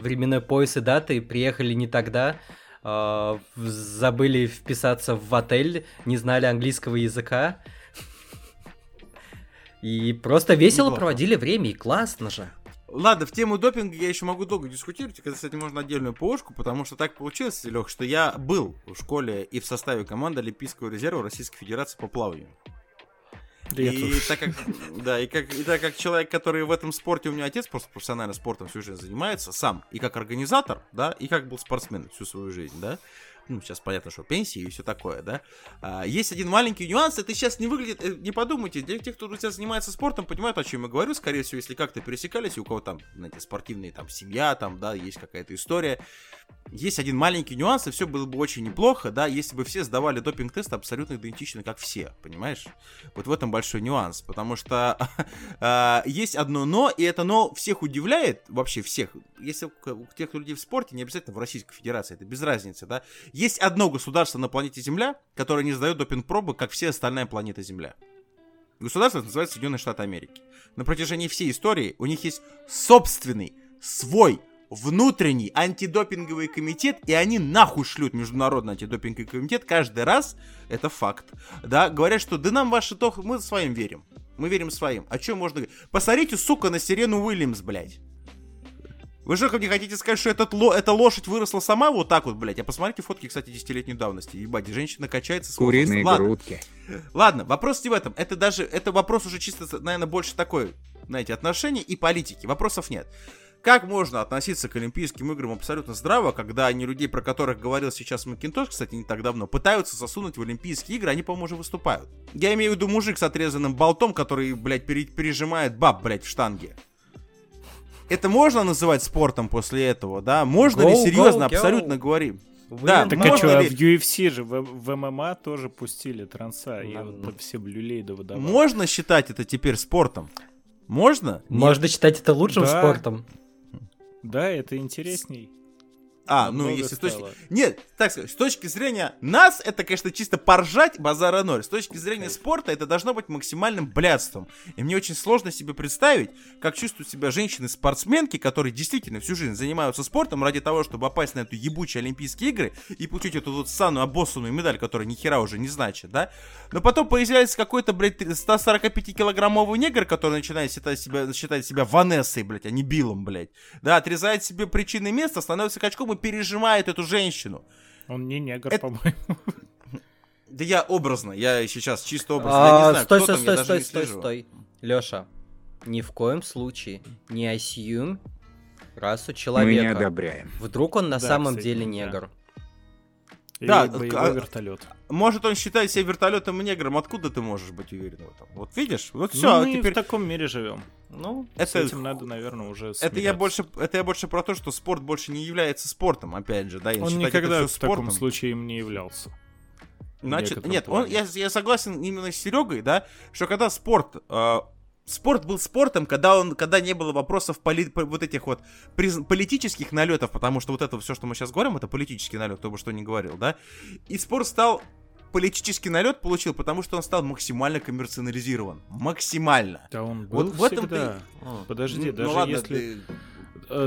временной пояс и даты, и приехали не тогда, в- забыли вписаться в отель, не знали английского языка. И просто весело Неплохо. проводили время, и классно же. Ладно, в тему допинга я еще могу долго дискутировать. Это, кстати, можно отдельную ПОшку, потому что так получилось, Лех, что я был в школе и в составе команды Олимпийского резерва Российской Федерации по плаванию. И так как, да, и как, и так как человек, который в этом спорте, у меня отец просто профессионально спортом всю жизнь занимается, сам, и как организатор, да, и как был спортсмен всю свою жизнь, да, ну, сейчас понятно, что пенсии и все такое, да. А, есть один маленький нюанс, это сейчас не выглядит, э, не подумайте, для тех, кто друзья, занимается спортом, понимают, о чем я говорю, скорее всего, если как-то пересекались, и у кого там, знаете, спортивные, там, семья, там, да, есть какая-то история, есть один маленький нюанс, и все было бы очень неплохо, да, если бы все сдавали допинг-тест абсолютно идентично, как все, понимаешь? Вот в этом большой нюанс, потому что а, есть одно но, и это но всех удивляет, вообще всех. Если у тех людей в спорте, не обязательно в Российской Федерации, это без разницы, да. Есть одно государство на планете Земля, которое не сдает допинг-пробы, как все остальная планета Земля. Государство называется Соединенные Штаты Америки. На протяжении всей истории у них есть собственный, свой, внутренний антидопинговый комитет, и они нахуй шлют Международный антидопинговый комитет каждый раз. Это факт. Да, говорят, что да нам ваши то, мы своим верим. Мы верим своим. А что можно говорить? Посмотрите, сука, на Сирену Уильямс, блядь. Вы же мне хотите сказать, что этот ло, эта лошадь выросла сама вот так вот, блядь? А посмотрите фотки, кстати, десятилетней давности. Ебать, женщина качается с Куриные. Ладно. грудки. Ладно, вопрос не в этом. Это даже, это вопрос уже чисто, наверное, больше такой, знаете, отношений и политики. Вопросов нет. Как можно относиться к Олимпийским играм абсолютно здраво, когда они людей, про которых говорил сейчас Макинтош, кстати, не так давно, пытаются засунуть в Олимпийские игры, они, по-моему, уже выступают. Я имею в виду мужик с отрезанным болтом, который, блядь, пере- пережимает баб, блядь, в штанге. Это можно называть спортом после этого, да? Можно ли Go, серьезно, go, go. абсолютно говорим? Вы Да, Так а что, ли- в UFC же, в, в ММА тоже пустили транса, и Да, вот ну. там все люлей да выдавали. Можно считать это теперь спортом? Можно? Нет. Можно считать это лучшим Да. спортом. Да, это интересней. А, ну если с точки... стало. Нет, так сказать, с точки зрения нас, это, конечно, чисто поржать базара ноль. С точки зрения спорта, это должно быть максимальным блядством. И мне очень сложно себе представить, как чувствуют себя женщины-спортсменки, которые действительно всю жизнь занимаются спортом ради того, чтобы попасть на эту ебучие Олимпийские игры и получить эту вот санную обоссанную медаль, которая ни хера уже не значит, да? Но потом появляется какой-то, блядь, 145-килограммовый негр, который начинает считать себя, считать себя Ванессой, блядь, а не Биллом, блядь. Да, отрезает себе причинное место, становится качком и пережимает эту женщину. Он не негр, Это- по-моему. Да я образно, я сейчас чисто образно, я не А, знаю, стой, кто стой, там, я стой, даже стой, не стой, слежу. стой. Леша, ни в коем случае не assume расу Мы не человека. одобряем. Вдруг он на Да, самом кстати, деле да. Да, боевой а- вертолет. Может, он считает себя вертолетом и негром, откуда ты можешь быть уверен в этом? Вот видишь, вот все, ну, мы теперь... в таком мире живем. Ну, Это, С этим надо, наверное, уже это я смиряться. больше, это я больше про то, что спорт больше не является спортом, опять же, да, Он никогда в всё таком спортом. случае им не являлся. Значит, нет, он, я, я согласен именно с Серегой, да, что когда спорт, э, спорт был спортом, когда он, когда не было вопросов поли- по- вот этих вот приз- политических налетов, потому что вот это все, что мы сейчас говорим, это политический налет, кто бы что ни говорил, да, и спорт стал политический налет получил, потому что он стал максимально коммерциализирован, максимально. Да он Вот был в этом всегда. ты- Подожди, Ну, даже ладно, если... ты-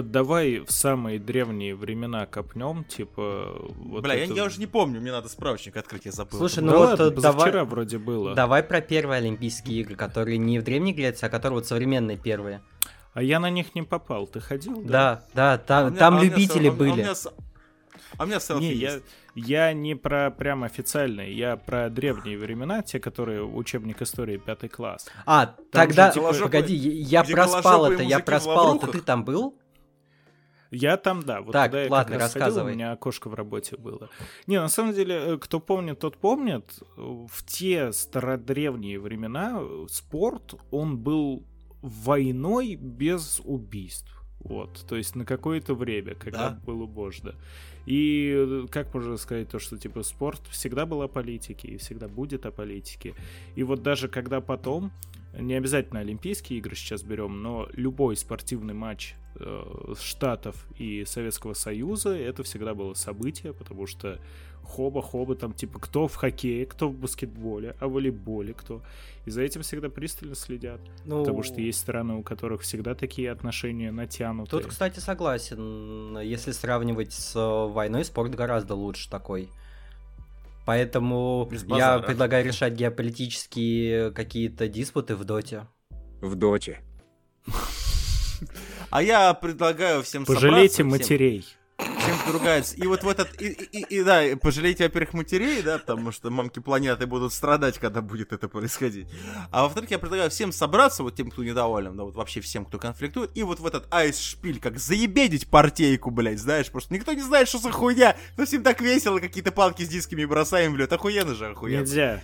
давай в самые древние времена копнем, типа... Вот Бля, я, это- я уже не помню, мне надо справочник открыть, я забыл. Слушай, Да ну вот ладно, э, давай, вроде было. давай про первые Олимпийские игры, которые не в Древней Греции, а которые вот современные первые. А я на них не попал. Ты ходил? Да, да, А там, меня- там а любители а меня- были. А у меня, а у меня селфи Не, я, есть. я не про прям официальные, я про древние времена, те, которые учебник истории пятый класс. А, тогда, же, типа, погоди, я проспал это, я проспал это, ты там был? Я там, да, вот Так, я ладно, как раз ходил, рассказывай. у меня окошко в работе было. Не, на самом деле, э, кто помнит, тот помнит. В те стародревние времена э, спорт, он был войной без убийств. Вот, то есть на какое-то время, когда Да. было можно. И э, как можно сказать то, что типа спорт всегда был о политике и всегда будет о политике. И вот даже когда потом, не обязательно Олимпийские игры сейчас берем, но любой спортивный матч Штатов и Советского Союза, это всегда было событие, потому что хоба-хоба, там типа кто в хоккее, кто в баскетболе, а в волейболе кто. И за этим всегда пристально следят. Ну, Потому что есть страны, у которых всегда такие отношения натянутые. Тут, кстати, согласен. Если сравнивать с э, войной, спорт гораздо лучше такой. Поэтому я предлагаю решать геополитические какие-то диспуты в доте. В доте. А я предлагаю всем Пожалейте всем- матерей. Всем, кто ругается. И вот в этот... И, и- и- да, и пожалейте, во-первых, матерей, да, потому что мамки планеты будут страдать, когда будет это происходить. А во-вторых, я предлагаю всем собраться, вот тем, кто недоволен, да, вот вообще всем, кто конфликтует, и вот в этот айс-шпиль, как заебедить партейку, блядь, знаешь, просто никто не знает, что за хуйня, но всем так весело, какие-то палки с дисками бросаем, блядь, охуенно же, охуенно. Нельзя.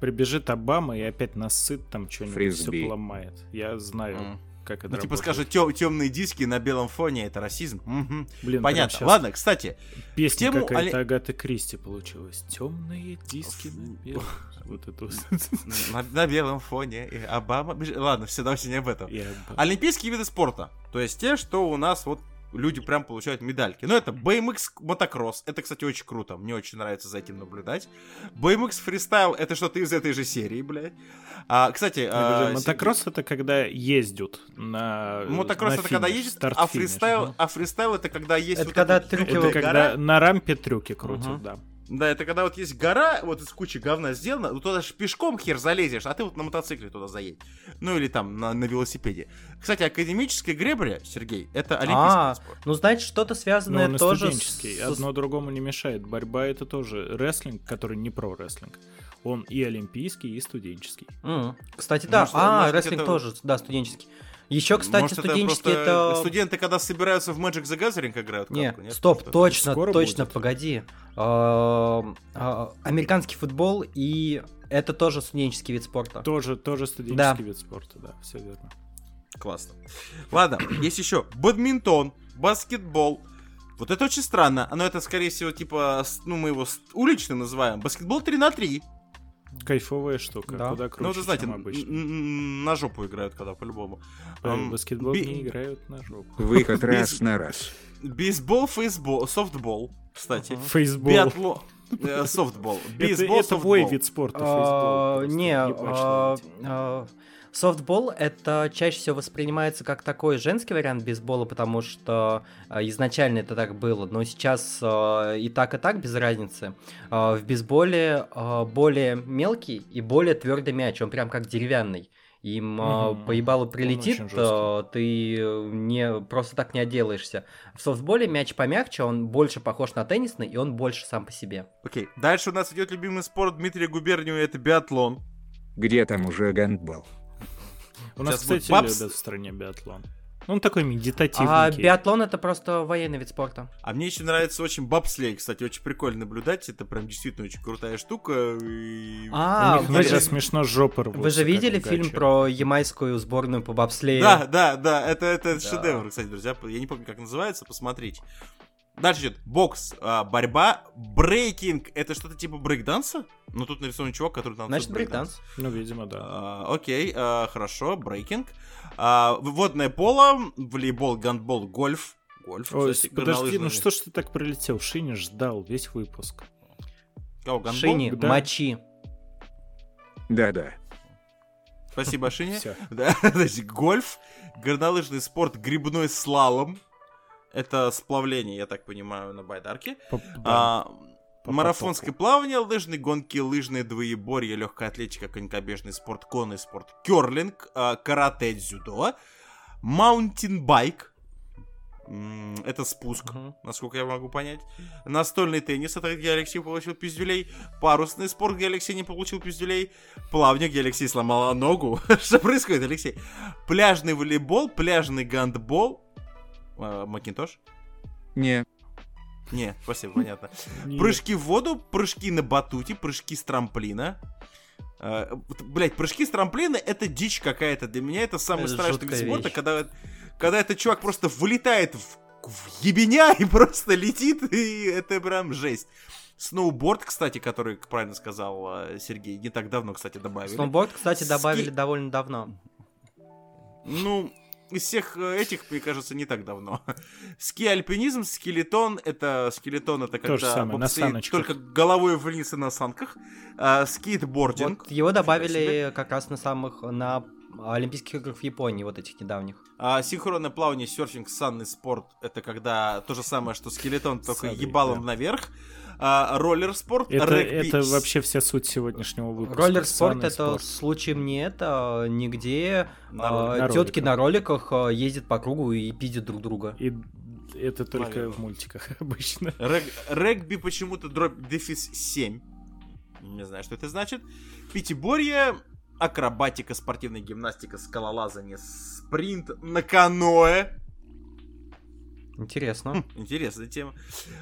Прибежит Обама и опять насыт там что-нибудь все поломает. Я знаю, М. как это Ну, типа работает. скажет, темные диски на белом фоне, это расизм. Мгм. Блин, Понятно. Ладно, кстати, Песня тему какая-то Али- Агаты Кристи получилась. Темные диски на белом. Вот это вот. на, белом фоне, Обама... Ладно, все, давайте не об этом. Олимпийские виды спорта. То есть те, что у нас вот люди прям получают медальки. Ну, это BMX мотокросс. Это, кстати, очень круто. Мне очень нравится за этим наблюдать. BMX фристайл это что-то из этой же серии, блядь. А, кстати, а, Мотокросс это когда ездят на Мотокросс на это когда финиш, ездят, а старт-финиш, фристайл, да. а фристайл это когда есть Это вот когда трюки Это когда на рампе трюки крутят, Мгм. да. Да, это когда вот есть гора, вот из кучи говна сделана, ну туда же пешком хер залезешь, а ты вот на мотоцикле туда заедь. Ну или там на, на велосипеде. Кстати, академическая гребля, Сергей, это олимпийский А, вид спорта. Ну, значит, что-то Но связанное и тоже студенческий. с... Одно другому не мешает. Борьба это тоже рестлинг, который не про рестлинг. Он и олимпийский, и студенческий. М, Кстати, да. Может, а, может рестлинг это- тоже, да, студенческий. Еще, кстати, Может, студенческий это, это... просто студенты, когда собираются в Magic the Gathering играют Не, катку, нет? стоп, Что-то? точно, Скоро точно, будет. погоди. А, а, Американский футбол и это тоже студенческий вид спорта. Тоже, тоже студенческий вид спорта, да, все верно. Классно. Ладно, есть еще бадминтон, баскетбол. Вот это очень странно. Но это, скорее всего, типа, ну, мы его уличный называем. Баскетбол 3 на 3. Кайфовая штука, Да. куда Ну, круче, вы знаете, обычно. на жопу играют, когда по-любому. В Ам, баскетбол би- не играют на жопу. Выход раз на раз. Бейсбол, фейсбол, софтбол, кстати. Фейсбол. Биатлон, э, софтбол. Это, Бейсбол, это софтбол. вид спорта, А, фейсбол. просто. Не, Софтбол это чаще всего воспринимается как такой женский вариант бейсбола, потому что а, изначально это так было, но сейчас а, и так, и так без разницы. А, В бейсболе более мелкий и более твердый мяч, он прям как деревянный. Им Мгм. по ебалу очень прилетит, ты не просто так не отделаешься. В софтболе мяч помягче, он больше похож на теннисный, и он больше сам по себе. Окей, дальше у нас идет любимый спорт Дмитрия Губерниева, это биатлон. Где там уже гандбол? У нас, кстати, бабс. любят в стране биатлон. Ну, Он такой медитативный. А биатлон это просто военный вид спорта. А мне еще нравится очень бобслей, кстати, очень прикольно наблюдать, это прям действительно очень крутая штука. и- А, У них вы же, смешно жопы рвутся, вы же видели фильм про ямайскую сборную по бобслею? Да, да, да, это, это Да. шедевр, кстати, друзья. Я не помню, как называется, посмотрите. Дальше идет бокс, а, борьба, брейкинг. Это что-то типа брейкданса? Ну, тут нарисован чувак, который там... Значит, брейкданс. Ну, видимо, да. А, окей, а, хорошо, брейкинг. А, водное поло, волейбол, гандбол, гольф. Гольф, Ой, кстати, подожди, ну что ж ты так прилетел? Шиня ждал весь выпуск. Кого, гандбол? Шини, да. мочи. Да-да. Спасибо. Всё. Да, значит, гольф, горнолыжный спорт, грибной слалом. Это сплавление, я так понимаю, на байдарке. По- да. А, по марафонское плавание, лыжные гонки, лыжные двоеборье, легкая атлетика, конькобежный спорт, конный спорт, керлинг, а, карате, дзюдо, маунтинбайк. Это спуск, Мгм. насколько я могу понять. Настольный теннис, это где Алексей получил пиздюлей. Парусный спорт, где Алексей не получил пиздюлей. Плавание, где Алексей сломал ногу. Что происходит, Алексей? Пляжный волейбол, пляжный гандбол. А, Макинтош? Не, Не, спасибо, понятно. Прыжки в воду, прыжки на батуте, прыжки с трамплина. Э, Блять, прыжки с трамплина это дичь какая-то. Для меня это самый Это страшный вид спорта, когда, когда этот чувак просто вылетает в, в ебеня и просто летит, и это прям жесть. Сноуборд, кстати, который, как правильно сказал э, Сергей, не так давно, кстати, добавили. Сноуборд, кстати, Ски- добавили довольно давно. Ну, из всех э, этих, мне кажется, не так давно. Ски-альпинизм, скелетон, это скелетон, это То же когда самое, на саночках. только головой вниз и на санках. А, скейтбординг. Вот его добавили как раз на самых на Олимпийских играх в Японии, вот этих недавних. А, синхронное плавание, серфинг, санный спорт, это когда то же самое, что скелетон, только Санный, ебалом да. наверх. А, роллер спорт, Это, регби. это вообще вся суть сегодняшнего выпуска. Роллер спорт Санный это спорт. случаем не это, нигде На роликах. На тетки роликах. на роликах а, ездят по кругу и пиздят друг друга. И это только Наверное. в мультиках обычно. Рег- регби почему-то дробь дефис 7. Не знаю, что это значит. Пятиборье, акробатика, спортивная гимнастика, скалолазание, спринт на каноэ. Интересно. Интересная тема.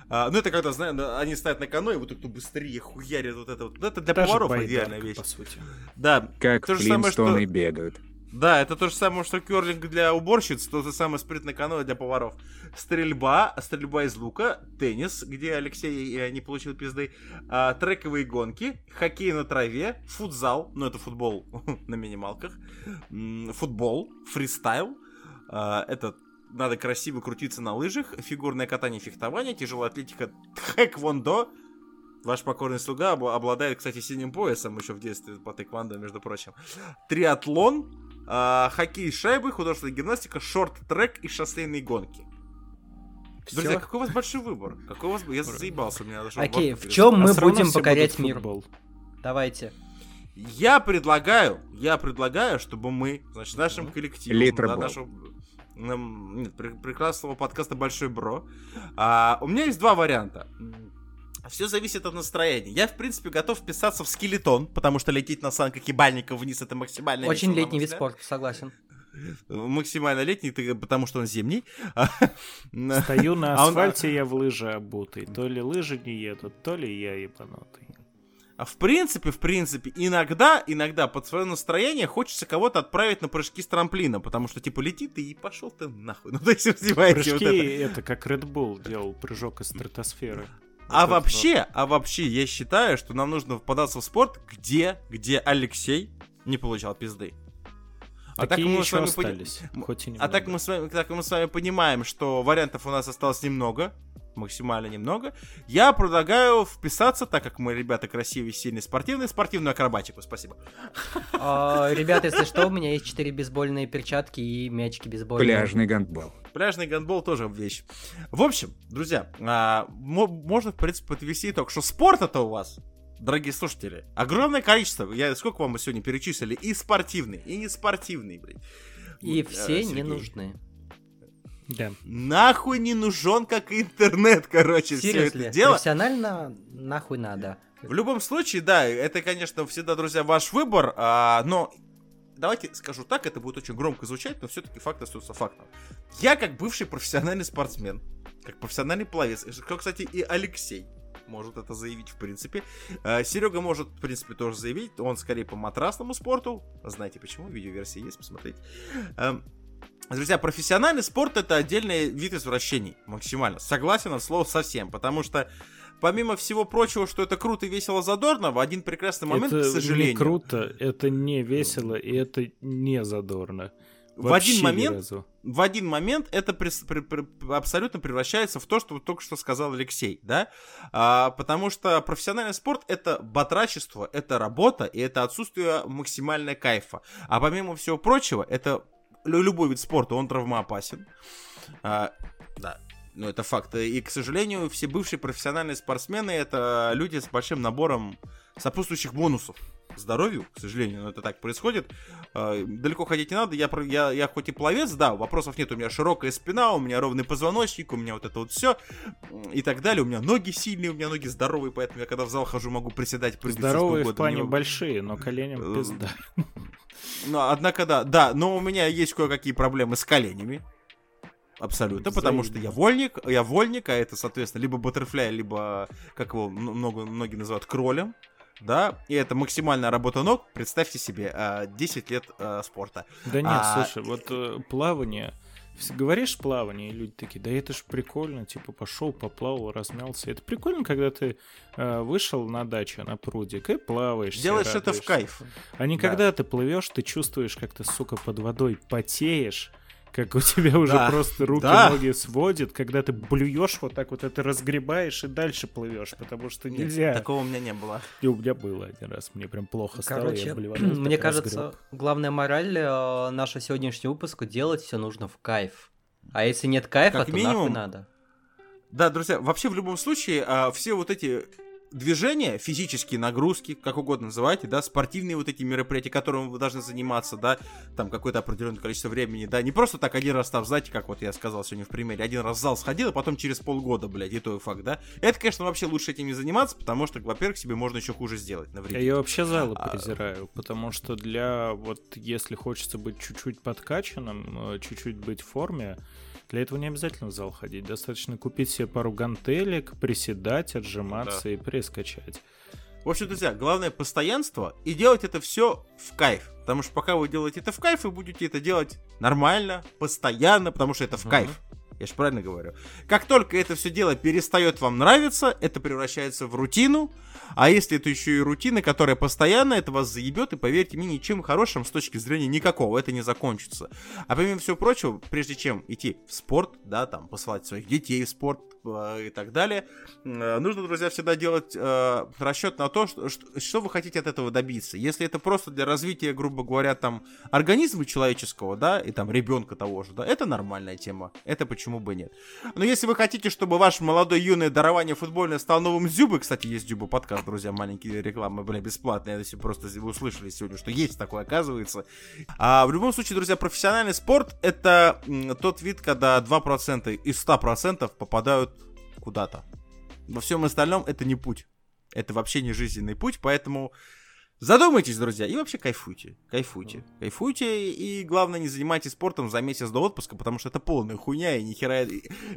А, ну, это когда, знаешь, они стоят на каноэ, вот кто быстрее хуярит вот это вот. Ну, Это для Даже поваров байдарка, идеальная вещь. по сути. Да, как То же самое, что- бегают. да, это то же самое, что керлинг для уборщиц, то же самое спринт на каноэ для поваров. Стрельба, стрельба из лука, теннис, где Алексей э, не получил пизды, а, трековые гонки, хоккей на траве, футзал, ну это футбол на минималках, футбол, фристайл, а, это надо красиво крутиться на лыжах, фигурное катание, фехтование, тяжелая атлетика, тэквондо, Ваш покорный слуга обла- обладает, кстати, синим поясом еще в детстве по тэквондо, между прочим. Триатлон, а, хоккей с шайбой, художественная гимнастика, шорт-трек и шоссейные гонки. Друзья, Всё. какой у вас большой выбор? Какой у вас... Я заебался, мне надо, Окей, в чем А мы будем все покорять мир? футбол. Давайте. Я предлагаю, я предлагаю, чтобы мы, значит, нашим коллективом, да, бол. Нет, пре- прекрасного подкаста Большой Бро, а, у меня есть два варианта. Все зависит от настроения. Я, в принципе, готов вписаться в скелетон, потому что лететь на санках ебальников вниз это максимально Очень весело, летний вид спорта, согласен. Максимально летний, ты- потому что он зимний. Стою на А он- асфальте, я в лыжи обутый. То ли лыжи не едут, то ли я ебанутый. А в принципе, в принципе, иногда, иногда под свое настроение хочется кого-то отправить на прыжки с трамплина, потому что, типа, летит и пошел ты нахуй. Ну, то есть, понимаете, вот Прыжки это. это как Red Bull делал прыжок из стратосферы. А Вот это вообще, а вообще, я считаю, что нам нужно податься в спорт, где, где Алексей не получал пизды. А так Такие мы с еще вами пони- остались, М- хоть и А так немного. мы, с вами, так мы с вами понимаем, что вариантов у нас осталось немного, максимально немного. Я предлагаю вписаться, так как мы ребята красивые, сильные, спортивные, спортивную акробатику. Спасибо. А, Ребята, если что, у меня есть четыре бейсбольные перчатки и мячики бейсбольные. Пляжный гандбол. Пляжный гандбол тоже вещь. В общем, друзья, а, мо- можно, в принципе, подвести итог, что спорт это у вас, дорогие слушатели, огромное количество. Я сколько вам мы сегодня перечислили? И спортивный, и не спортивный, блядь. И Вот, все э, не Сергей. нужны. Да. Нахуй не нужен, как интернет, короче, все это дело. профессионально нахуй надо. В любом случае, да, это, конечно, всегда, друзья, ваш выбор, а, но давайте скажу так, это будет очень громко звучать, но все-таки факт остается фактом. Я, как бывший профессиональный спортсмен, как профессиональный пловец, как, кстати, и Алексей может это заявить, в принципе. Серега может, в принципе, тоже заявить. Он скорее по матрасному спорту. Знаете почему? Видеоверсия есть, посмотреть. Друзья, профессиональный спорт это отдельный вид извращений. Максимально. Согласен от слова совсем. Потому что помимо всего прочего, что это круто, весело, задорно, в один прекрасный момент, это к сожалению. не круто, это не весело и это не задорно. в один момент в один момент это прес- при- при- абсолютно превращается в то, что только что сказал Алексей, да? А, потому что профессиональный спорт это батрачество, это работа и это отсутствие максимального кайфа. А помимо всего прочего, это любой вид спорта, он травмоопасен. А, да. Ну, это факт. И, к сожалению, все бывшие профессиональные спортсмены это люди с большим набором сопутствующих бонусов здоровью, к сожалению, но это так происходит. Э, Далеко ходить не надо. Я, я, я хоть и пловец, да, вопросов нет. У меня широкая спина, у меня ровный позвоночник, у меня вот это вот все и так далее. У меня ноги сильные, у меня ноги здоровые, поэтому я когда в зал хожу, могу приседать, прыгать. Здоровые в плане Мне- большие, но коленям Э, пизда. Ну, однако, да, да, но у меня есть кое-какие проблемы с коленями. Абсолютно, потому что я вольник, я вольник, а это, соответственно, либо баттерфляй, либо, как его много, многие называют, кролем, да, и это максимальная работа ног, представьте себе, а, 10 лет а, спорта. Да нет, А- слушай, вот э, плавание. Говоришь плавание, и люди такие, да это ж прикольно, типа пошел, поплавал, размялся. Это прикольно, когда ты э, вышел на дачу, на прудик и плаваешь. Делаешь это в кайф. А не Да. когда ты плывешь, ты чувствуешь, как ты, сука, под водой потеешь, как у тебя уже Да. просто руки, Да. ноги сводит, когда ты блюешь вот так вот это разгребаешь и дальше плывешь, потому что нельзя. Такого у меня не было. И у меня было один раз, мне прям плохо стало, Короче, я блеванул, мне кажется, разгреб. главная мораль э, нашего сегодняшнего выпуска делать все нужно в кайф. А если нет кайфа, Как то минимум, нахуй надо. Да, друзья, вообще в любом случае, а, все вот эти движения, физические нагрузки, как угодно называйте, да, спортивные вот эти мероприятия, которыми вы должны заниматься, да, там какое-то определенное количество времени, да, не просто так один раз там, знаете, как вот я сказал сегодня в примере, один раз в зал сходил, а потом через полгода, блядь, и то и факт, да. Это, конечно, вообще лучше этим не заниматься, потому что, во-первых, себе можно еще хуже сделать, навредить. Я вообще залы А- презираю, потому что для вот если хочется быть чуть-чуть подкачанным, э, чуть-чуть быть в форме, для этого не обязательно в зал ходить. Достаточно купить себе пару гантелек, приседать, отжиматься и пресс качать. В общем, друзья, главное постоянство и делать это все в кайф. Потому что пока вы делаете это в кайф, вы будете это делать нормально, постоянно, потому что это в кайф. Я же правильно говорю. Как только это все дело перестает вам нравиться, это превращается в рутину. А если это еще и рутина, которая постоянно, это вас заебет, и поверьте мне, ничем хорошим с точки зрения никакого, это не закончится. А помимо всего прочего, прежде чем идти в спорт, да, там, посылать своих детей в спорт э, и так далее, э, нужно, друзья, всегда делать э, расчет на то, что, что, вы хотите от этого добиться. Если это просто для развития, грубо говоря, там, организма человеческого, да, и там ребенка того же, да, это нормальная тема. Это почему бы нет. Но если вы хотите, чтобы ваше молодое юное дарование футбольное стало новым Зюбой, кстати, есть Зюба подкаст, друзья, маленькие рекламы, бля, бесплатные, если просто вы услышали сегодня, что есть такое, оказывается. А в любом случае, друзья, профессиональный спорт это тот вид, когда 2% из 100% попадают куда-то. Во всем остальном это не путь. Это вообще не жизненный путь, поэтому задумайтесь, друзья, и вообще кайфуйте. Кайфуйте. Кайфуйте, и главное, не занимайтесь спортом за месяц до отпуска, потому что это полная хуйня, и нихера...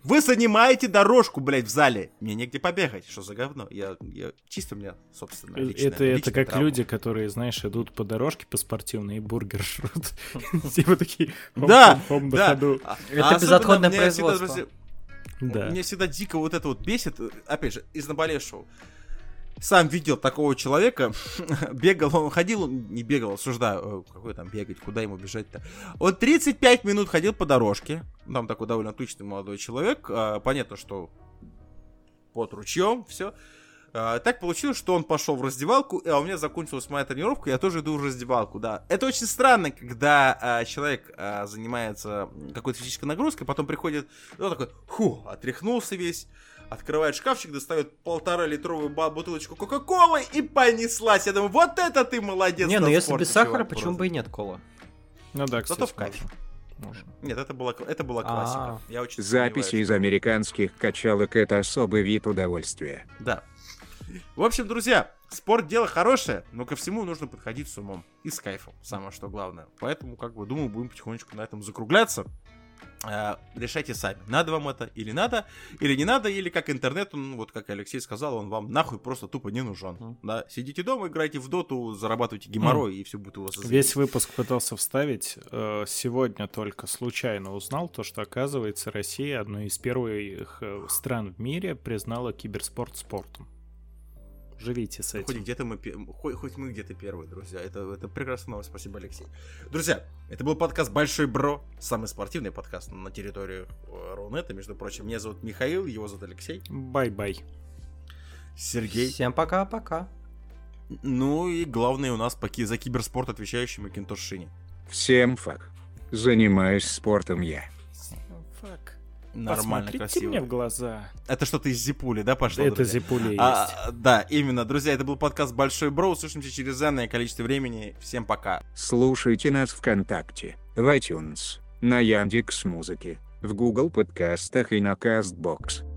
Вы занимаете дорожку, блядь, в зале. Мне негде побегать. Что за говно? Я, я... Чисто у меня, собственно, личная- это, это личная как травма. люди, которые, знаешь, идут по дорожке по спортивной и бургер жрут. Типа такие Да, да. А- Это безотходное меня производство. Да. Мне всегда дико вот это вот бесит, опять же, из наболевшего. Сам видел такого человека, бегал, он ходил, не бегал, осуждаю, э, какой там бегать, куда ему бежать-то. Он 35 минут ходил по дорожке, там такой довольно тучный молодой человек, а, понятно, что под ручьем, все. Так получилось, что он пошел в раздевалку, а у меня закончилась моя тренировка, я тоже иду в раздевалку, да. Это очень странно, когда а, человек а, занимается какой-то физической нагрузкой, потом приходит, он такой, фу, отряхнулся весь, открывает шкафчик, достает полтора литровую бутылочку Кока-Колы и понеслась. Я думаю, вот это ты молодец. Не, ну если спорте, без сахара, чувак, почему просто. бы и нет кола? Ну да, кстати, Зато в кайф. можно. Нет, это была, это была классика. А. Я очень Записи сомневаюсь. из американских качалок это особый вид удовольствия. Да. В общем, друзья, спорт дело хорошее, но ко всему нужно подходить с умом и с кайфом, самое что главное. Поэтому, как бы, думаю, будем потихонечку на этом закругляться. А, решайте сами, надо вам это или надо, или не надо, или как интернет, он, вот как Алексей сказал, он вам нахуй просто тупо не нужен. Мгм. Да, сидите дома, играйте в доту, зарабатывайте геморрой, и все будет у вас Весь выпуск пытался вставить. э, Сегодня только случайно узнал то, что, оказывается, Россия одной из первых э, стран в мире признала киберспорт спортом. Живите с Хоть этим. где-то мы, хоть, хоть мы где-то первые, друзья. Это, это прекрасная новость. Спасибо, Алексей. Друзья, это был подкаст Большой Бро, самый спортивный подкаст на территории э, Рунета. Между прочим, меня зовут Михаил, его зовут Алексей. Bye-bye. Сергей. Всем пока-пока. Ну и главное у нас поки за киберспорт отвечающий Макинтош Шини. Всем фак. Занимаюсь спортом я. Нормально, Посмотрите красиво. мне в глаза. Это что-то из Зипули, да, пошло? Это друзья? Зипуля есть. А, да, именно. Друзья, это был подкаст Большой Бро. Услышимся через энное количество времени. Всем пока. Слушайте нас ВКонтакте, в iTunes, на Яндекс Музыке, в Google подкастах и на Castbox.